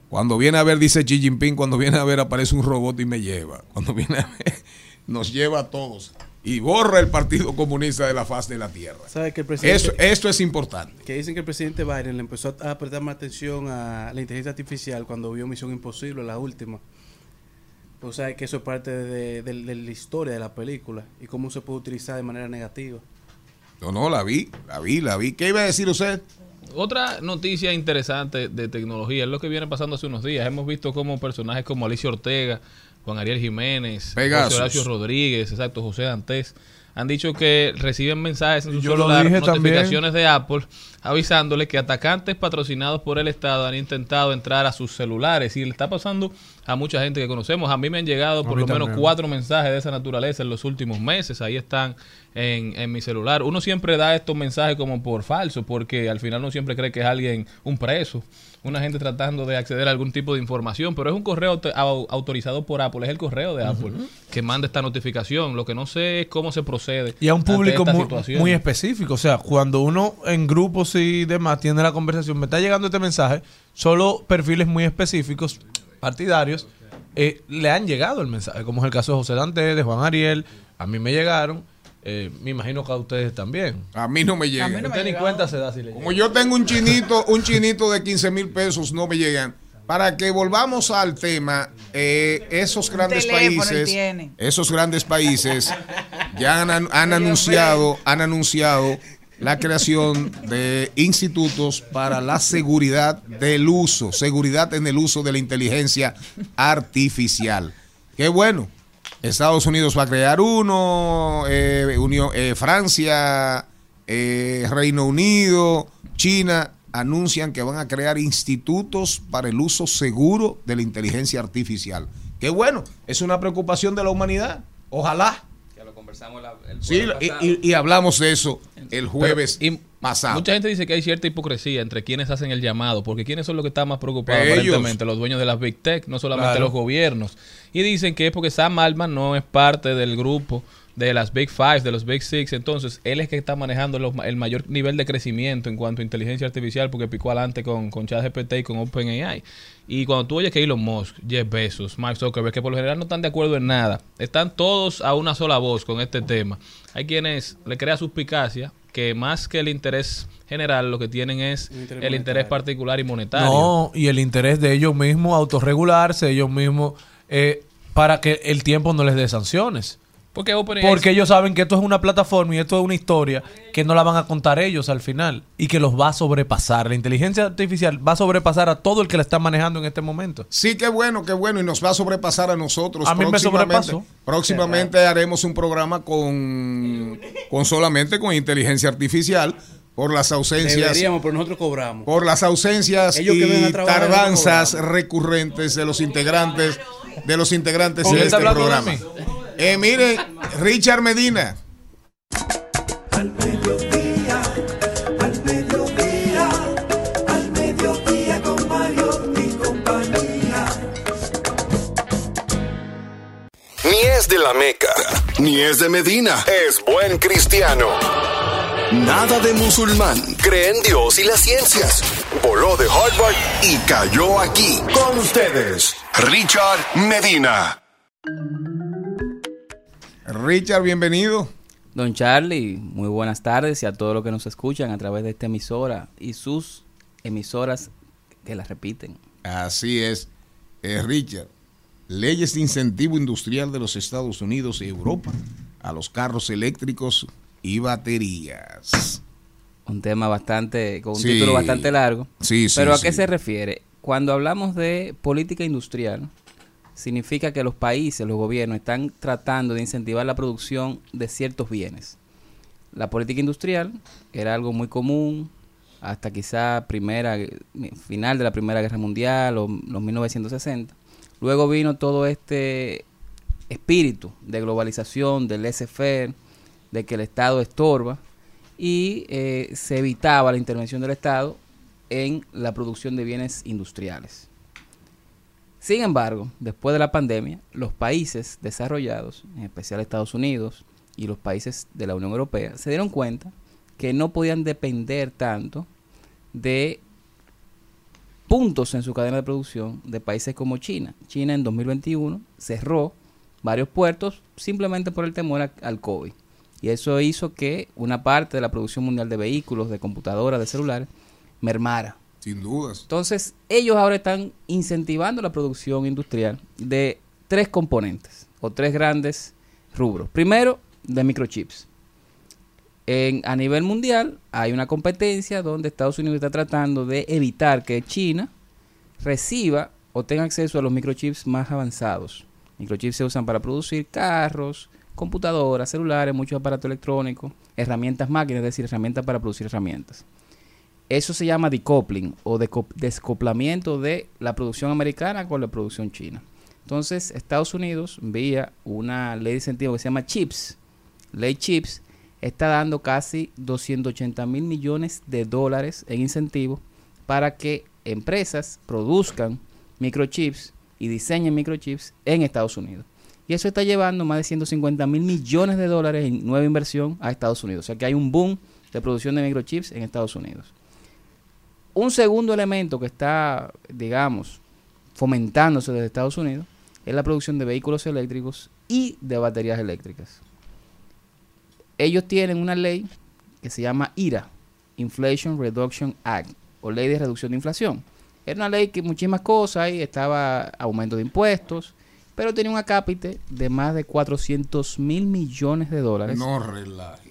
Cuando viene a ver, dice Xi Jinping, cuando viene a ver aparece un robot y me lleva. Cuando viene a ver, nos lleva a todos y borra el Partido Comunista de la faz de la Tierra. ¿Sabe que el presidente- Eso- esto es importante. Que dicen que el presidente Biden le empezó a prestar más atención a la inteligencia artificial cuando vio Misión Imposible, la última. Pues sabe que eso es parte de, de- de la historia de la película y cómo se puede utilizar de manera negativa. No, no, la vi, la vi, la vi. ¿Qué iba a decir usted? Otra noticia interesante de tecnología es lo que viene pasando hace unos días. Hemos visto como personajes como Alicia Ortega, Juan Ariel Jiménez. José Horacio Rodríguez, exacto, José Dantes, han dicho que reciben mensajes en su Yo celular, notificaciones de Apple, avisándole que atacantes patrocinados por el Estado han intentado entrar a sus celulares. Y le está pasando a mucha gente que conocemos. A mí me han llegado por lo menos también. cuatro mensajes de esa naturaleza en los últimos meses. Ahí están en, en mi celular. Uno siempre da estos mensajes como por falso, porque al final uno siempre cree que es alguien, un preso, una gente tratando de acceder a algún tipo de información, pero es un correo auto- au- autorizado por Apple, es el correo de Apple que manda esta notificación. Lo que no sé es cómo se procede. Y a un público muy específico. O sea, cuando uno en grupos y demás tiene la conversación, me está llegando este mensaje, solo perfiles muy específicos, partidarios, eh, le han llegado el mensaje, como es el caso de José Dante, de Juan Ariel, a mí me llegaron, eh, me imagino que a ustedes también. A mí no me llega. Usted ni cuenta se da si le llega. Como yo tengo un chinito, un chinito de 15 mil pesos, no me llegan. Para que volvamos al tema, eh, esos grandes países, tiene. esos grandes países ya han, han anunciado, han anunciado la creación de institutos para la seguridad del uso, seguridad en el uso de la inteligencia artificial. Qué bueno. Estados Unidos va a crear uno, eh, Unión- eh, Francia, eh, Reino Unido, China anuncian que van a crear institutos para el uso seguro de la inteligencia artificial. Qué bueno, es una preocupación de la humanidad. Ojalá. Ya lo conversamos el Sí, jueves y, pasado. y- y hablamos de eso el jueves Pero- y pasado. Mucha gente dice que hay cierta hipocresía entre quienes hacen el llamado, porque quiénes son los que están más preocupados Ellos. aparentemente, los dueños de las big tech, no solamente Claro. los gobiernos. Y dicen que es porque Sam Altman no es parte del grupo de las Big Five, de los Big Six, entonces él es que está manejando los el mayor nivel de crecimiento en cuanto a inteligencia artificial porque picó adelante con, con ChatGPT y con OpenAI. Y cuando tú oyes que Elon Musk, Jeff Bezos, Mark Zuckerberg, que por lo general no están de acuerdo en nada, están todos a una sola voz con este tema. Hay quienes le crea suspicacia que más que el interés general lo que tienen es interés el interés particular y monetario. No, y el interés de ellos mismos autorregularse, ellos mismos, eh, para que el tiempo no les dé sanciones. Porque ellos saben que esto es una plataforma y esto es una historia que no la van a contar ellos al final y que los va a sobrepasar. La inteligencia artificial va a sobrepasar a todo el que la está manejando en este momento. Sí, qué bueno, qué bueno. Y nos va a sobrepasar a nosotros. A mí me sobrepasó. Próximamente haremos un programa con, con solamente con inteligencia artificial por las ausencias. Deberíamos, pero nosotros cobramos. Por las ausencias Ellos que vengan a y trabajar, tardanzas recurrentes de los integrantes de los integrantes ¿Con de este hablando de programa. Eh, mire, Richard Medina. Al mediodía, al mediodía, al mediodía con Mario y compañía. Ni es de la Meca, ni es de Medina. Es buen cristiano. Nada de musulmán. Cree en Dios y las ciencias. Voló de Harvard y cayó aquí. Con ustedes, Richard Medina. Richard, bienvenido. Don Charlie, muy buenas tardes y a todos los que nos escuchan a través de esta emisora y sus emisoras que la repiten. Así es. Eh, Richard, leyes de incentivo industrial de los Estados Unidos y Europa a los carros eléctricos y baterías. Un tema bastante, con un Sí. título bastante largo. Sí, sí, Pero ¿a qué sí. se refiere? Cuando hablamos de política industrial, significa que los países, los gobiernos, están tratando de incentivar la producción de ciertos bienes. La política industrial era algo muy común hasta quizá primera, final de la Primera Guerra Mundial o los 1960. Luego vino todo este espíritu de globalización, del laissez-faire, de que el Estado estorba y eh, se evitaba la intervención del Estado en la producción de bienes industriales. Sin embargo, después de la pandemia, los países desarrollados, en especial Estados Unidos y los países de la Unión Europea, se dieron cuenta que no podían depender tanto de puntos en su cadena de producción de países como China. China en 2021 cerró varios puertos simplemente por el temor al COVID. Y eso hizo que una parte de la producción mundial de vehículos, de computadoras, de celulares, mermara. Sin dudas. Entonces, ellos ahora están incentivando la producción industrial de tres componentes o tres grandes rubros. Primero, de microchips. En, a nivel mundial hay una competencia donde Estados Unidos está tratando de evitar que China reciba o tenga acceso a los microchips más avanzados. Microchips se usan para producir carros, computadoras, celulares, muchos aparatos electrónicos, herramientas máquinas, es decir, herramientas para producir herramientas. Eso se llama decoupling o descoplamiento de la producción americana con la producción china. Entonces, Estados Unidos, vía una ley de incentivo que se llama CHIPS, ley CHIPS, está dando casi 280 mil millones de dólares en incentivos para que empresas produzcan microchips y diseñen microchips en Estados Unidos. Y eso está llevando más de 150 mil millones de dólares en nueva inversión a Estados Unidos. O sea que hay un boom de producción de microchips en Estados Unidos. Un segundo elemento que está, digamos, fomentándose desde Estados Unidos es la producción de vehículos eléctricos y de baterías eléctricas. Ellos tienen una ley que se llama IRA, Inflation Reduction Act, o Ley de Reducción de Inflación. Era una ley que muchísimas cosas, ahí estaba aumento de impuestos, pero tenía un acápite de más de 400 mil millones de dólares. No.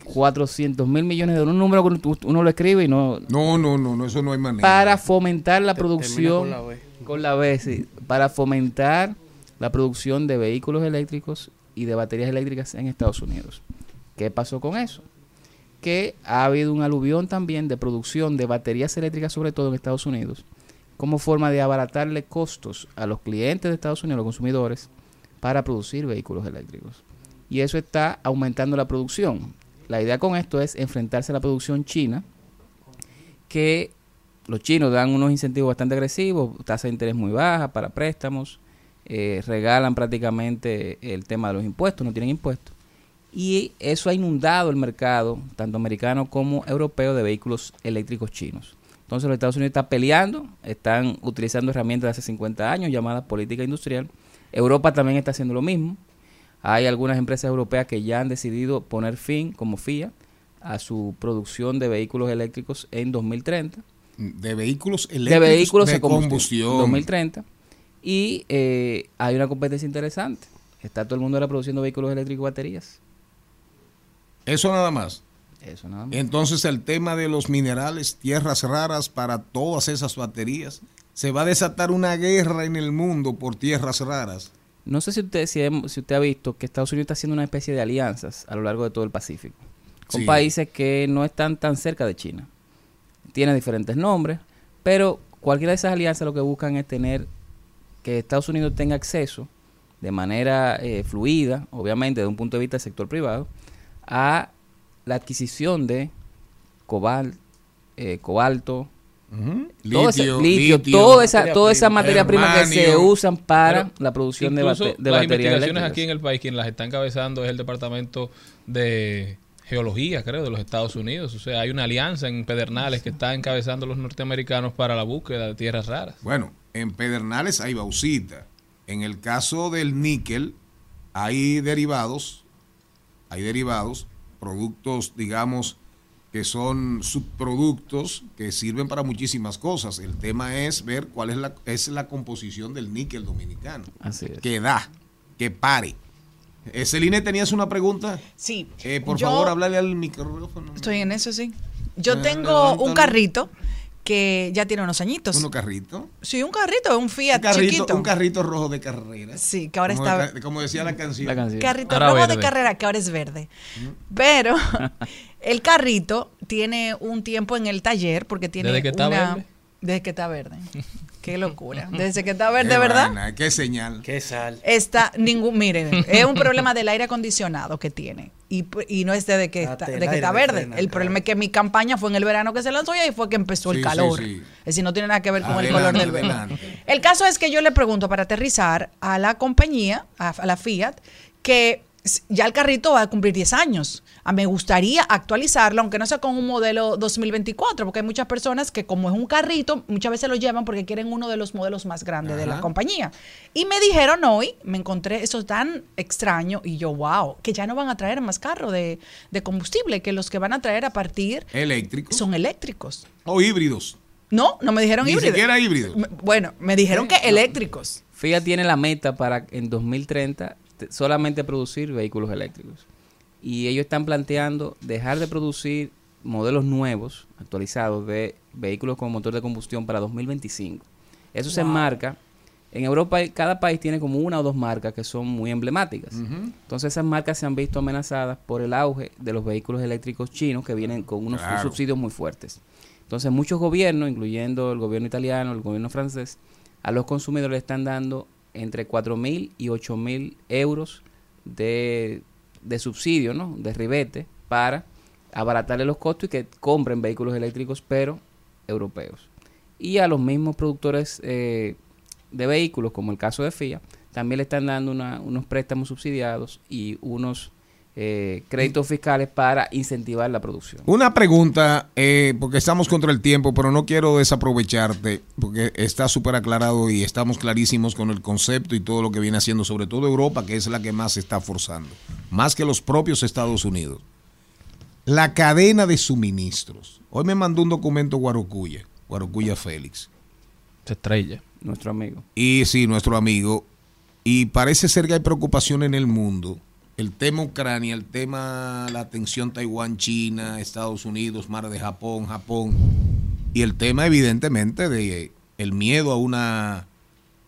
400 mil millones de dólares, un número que uno- lo escribe y no... No, no, no, no, eso no hay manera. Para fomentar la Te- producción... con la B. con la B, sí, para fomentar la producción de vehículos eléctricos y de baterías eléctricas en Estados Unidos. ¿Qué pasó con eso? Que ha habido un aluvión también de producción de baterías eléctricas, sobre todo en Estados Unidos, como forma de abaratarle costos a los clientes de Estados Unidos, los consumidores, para producir vehículos eléctricos. Y eso está aumentando la producción. La idea con esto es enfrentarse a la producción china, que los chinos dan unos incentivos bastante agresivos, tasa de interés muy baja para préstamos, eh, regalan prácticamente el tema de los impuestos, no tienen impuestos. Y eso ha inundado el mercado, tanto americano como europeo, de vehículos eléctricos chinos. Entonces los Estados Unidos están peleando, están utilizando herramientas de hace 50 años llamadas política industrial. Europa también está haciendo lo mismo. Hay algunas empresas europeas que ya han decidido poner fin, como FIA, a su producción de vehículos eléctricos en 2030 De vehículos de eléctricos vehículos de de combustión, combustión. 2030 y eh, hay una competencia interesante está todo el mundo ahora produciendo vehículos eléctricos y baterías Eso nada más. eso nada más Entonces el tema de los minerales, tierras raras para todas esas baterías, se va a desatar una guerra en el mundo por tierras raras. No sé si usted si, si usted ha visto que Estados Unidos está haciendo una especie de alianzas a lo largo de todo el Pacífico con Sí. países que no están tan cerca de China tiene diferentes nombres pero cualquiera de esas alianzas lo que buscan es tener que Estados Unidos tenga acceso de manera eh, fluida, obviamente desde un punto de vista del sector privado, a la adquisición de eh, cobalto, todo ese- Litio, litio, litio, toda esa, materia toda esa prima, materia prima que se usan para Pero la producción de, bate- de las baterías investigaciones eléctricas. aquí en el país, quien las está encabezando es el Departamento de Geología, creo, de los Estados Unidos. O sea, hay una alianza en Pedernales que está encabezando los norteamericanos para la búsqueda de tierras raras. Bueno, en Pedernales hay bauxita. En el caso del níquel, hay derivados, hay derivados, productos, digamos, que son subproductos que sirven para muchísimas cosas. El tema es ver cuál es la, es la composición del níquel dominicano. Así es. Que da, que pare. Eh, Celine, ¿tenías una pregunta? Sí. Eh, por Yo- favor, hablarle al micrófono. Estoy en eso, sí. Yo Eh, tengo levántalo. un carrito que ya tiene unos añitos. ¿Un carrito? Sí, un carrito, un Fiat Un carrito, chiquito. un carrito rojo de carrera. Sí, que ahora como, está- de- como decía la canción. Carrito rojo de carrera que ahora es verde. Pero el carrito tiene un tiempo en el taller porque tiene ¿Desde que está una... verde? Desde que está verde. Qué locura. Desde que está verde, ¿verdad? vaina, qué señal. Qué sal. Está ningún, miren, es un problema del aire acondicionado que tiene. Y, y no es desde que está, de que está de verde. el problema es que mi campaña fue en el verano que se lanzó y ahí fue que empezó Sí, el sí, calor. sí. Es decir, no tiene nada que ver con el color del verano. adelante. El caso es que yo le pregunto para aterrizar a la compañía, a, a la Fiat, que ya el carrito va a cumplir 10 años. A me gustaría actualizarlo, aunque no sea con un modelo 2024, porque hay muchas personas que como es un carrito, muchas veces lo llevan porque quieren uno de los modelos más grandes de la compañía. Y me dijeron hoy, me encontré eso tan extraño y yo, wow, que ya no van a traer más carro de, de combustible, que los que van a traer a partir Eléctricos. son eléctricos. O híbridos. No, no me dijeron Ni híbridos. siquiera híbridos. Bueno, me dijeron que eléctricos. Fiat tiene la meta para en 2030 te- solamente producir vehículos eléctricos. Y ellos están planteando dejar de producir modelos nuevos, actualizados, de vehículos con motor de combustión para 2025. Eso se enmarca. En Europa cada país tiene como una o dos marcas que son muy emblemáticas. Entonces esas marcas se han visto amenazadas por el auge de los vehículos eléctricos chinos que vienen con unos Claro. subsidios muy fuertes. Entonces muchos gobiernos, incluyendo el gobierno italiano, el gobierno francés, a los consumidores le están dando entre 4 mil y 8 mil euros de, de subsidio, ¿no? De ribete para abaratarle los costos y que compren vehículos eléctricos, pero europeos. Y a los mismos productores eh, de vehículos, como el caso de FIA, también le están dando una- unos préstamos subsidiados y unos eh, créditos fiscales para incentivar la producción. Una pregunta, eh, porque estamos contra el tiempo, pero no quiero desaprovecharte, porque está súper aclarado y estamos clarísimos con el concepto y todo lo que viene haciendo, sobre todo Europa, que es la que más se está forzando, más que los propios Estados Unidos. La cadena de suministros. Hoy me mandó un documento Guarocuya, Guarocuya Félix. estrella. Nuestro amigo. Y sí, nuestro amigo. Y parece ser que hay preocupación en el mundo. El tema Ucrania, el tema la tensión Taiwán-China, Estados Unidos, mar de Japón, Japón. Y el tema evidentemente de el miedo a una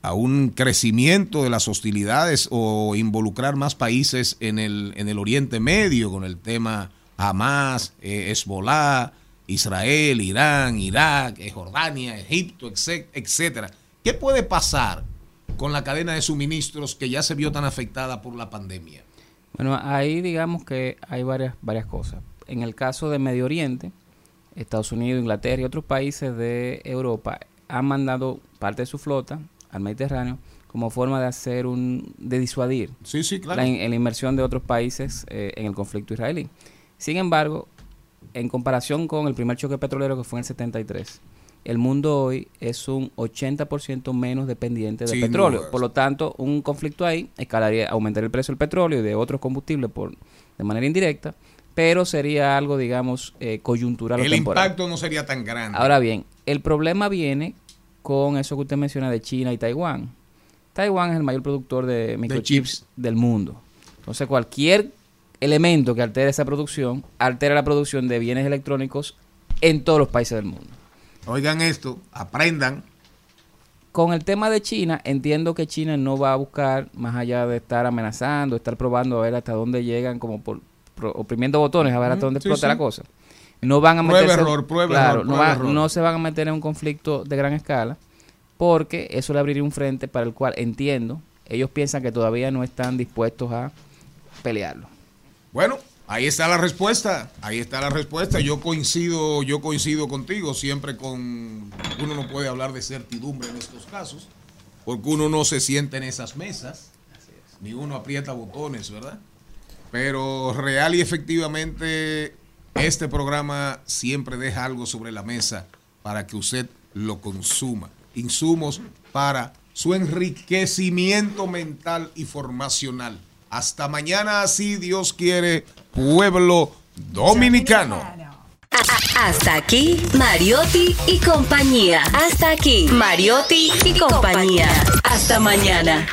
a un crecimiento de las hostilidades o involucrar más países en el, en el Oriente Medio con el tema Hamas, eh, Hezbollah, Israel, Irán, Irak, eh, Jordania, Egipto, etc- etcétera. ¿Qué puede pasar con la cadena de suministros que ya se vio tan afectada por la pandemia? Bueno, ahí digamos que hay varias, varias cosas. En el caso de Medio Oriente, Estados Unidos, Inglaterra y otros países de Europa han mandado parte de su flota al Mediterráneo como forma de hacer un de disuadir Sí, sí, claro. la, in- la inmersión de otros países eh, en el conflicto israelí. Sin embargo, en comparación con el primer choque petrolero que fue en el 73, el mundo hoy es un 80% menos dependiente de Sin petróleo. Por lo tanto, un conflicto ahí escalaría, aumentaría el precio del petróleo y de otros combustibles por, de manera indirecta, pero sería algo, digamos, eh, coyuntural o El temporal. impacto no sería tan grande. Ahora bien, el problema viene con eso que usted menciona de China y Taiwán. Taiwán es el mayor productor de microchips del mundo. Entonces, cualquier elemento que altere esa producción, altera la producción de bienes electrónicos en todos los países del mundo. Oigan esto, aprendan. Con el tema de China, entiendo que China no va a buscar, más allá de estar amenazando, estar probando a ver hasta dónde llegan, como por, pro- oprimiendo botones, a ver hasta dónde sí, explota sí. la cosa. No van a Prueba, meterse, error, prueba, claro, error, no, prueba, va- error. no se van a meter en un conflicto de gran escala, porque eso le abriría un frente para el cual entiendo, ellos piensan que todavía no están dispuestos a pelearlo. Bueno, ahí está la respuesta. Ahí está la respuesta. Yo coincido, yo coincido contigo. Siempre con uno no puede hablar de certidumbre en estos casos, porque uno no se siente en esas mesas, ni uno aprieta botones, ¿verdad? Pero real y efectivamente este programa siempre deja algo sobre la mesa para que usted lo consuma. Insumos para su enriquecimiento mental y formacional. Hasta mañana, si Dios quiere, pueblo dominicano. Hasta aquí, Mariotti y compañía. Hasta aquí, Mariotti y compañía. Hasta mañana.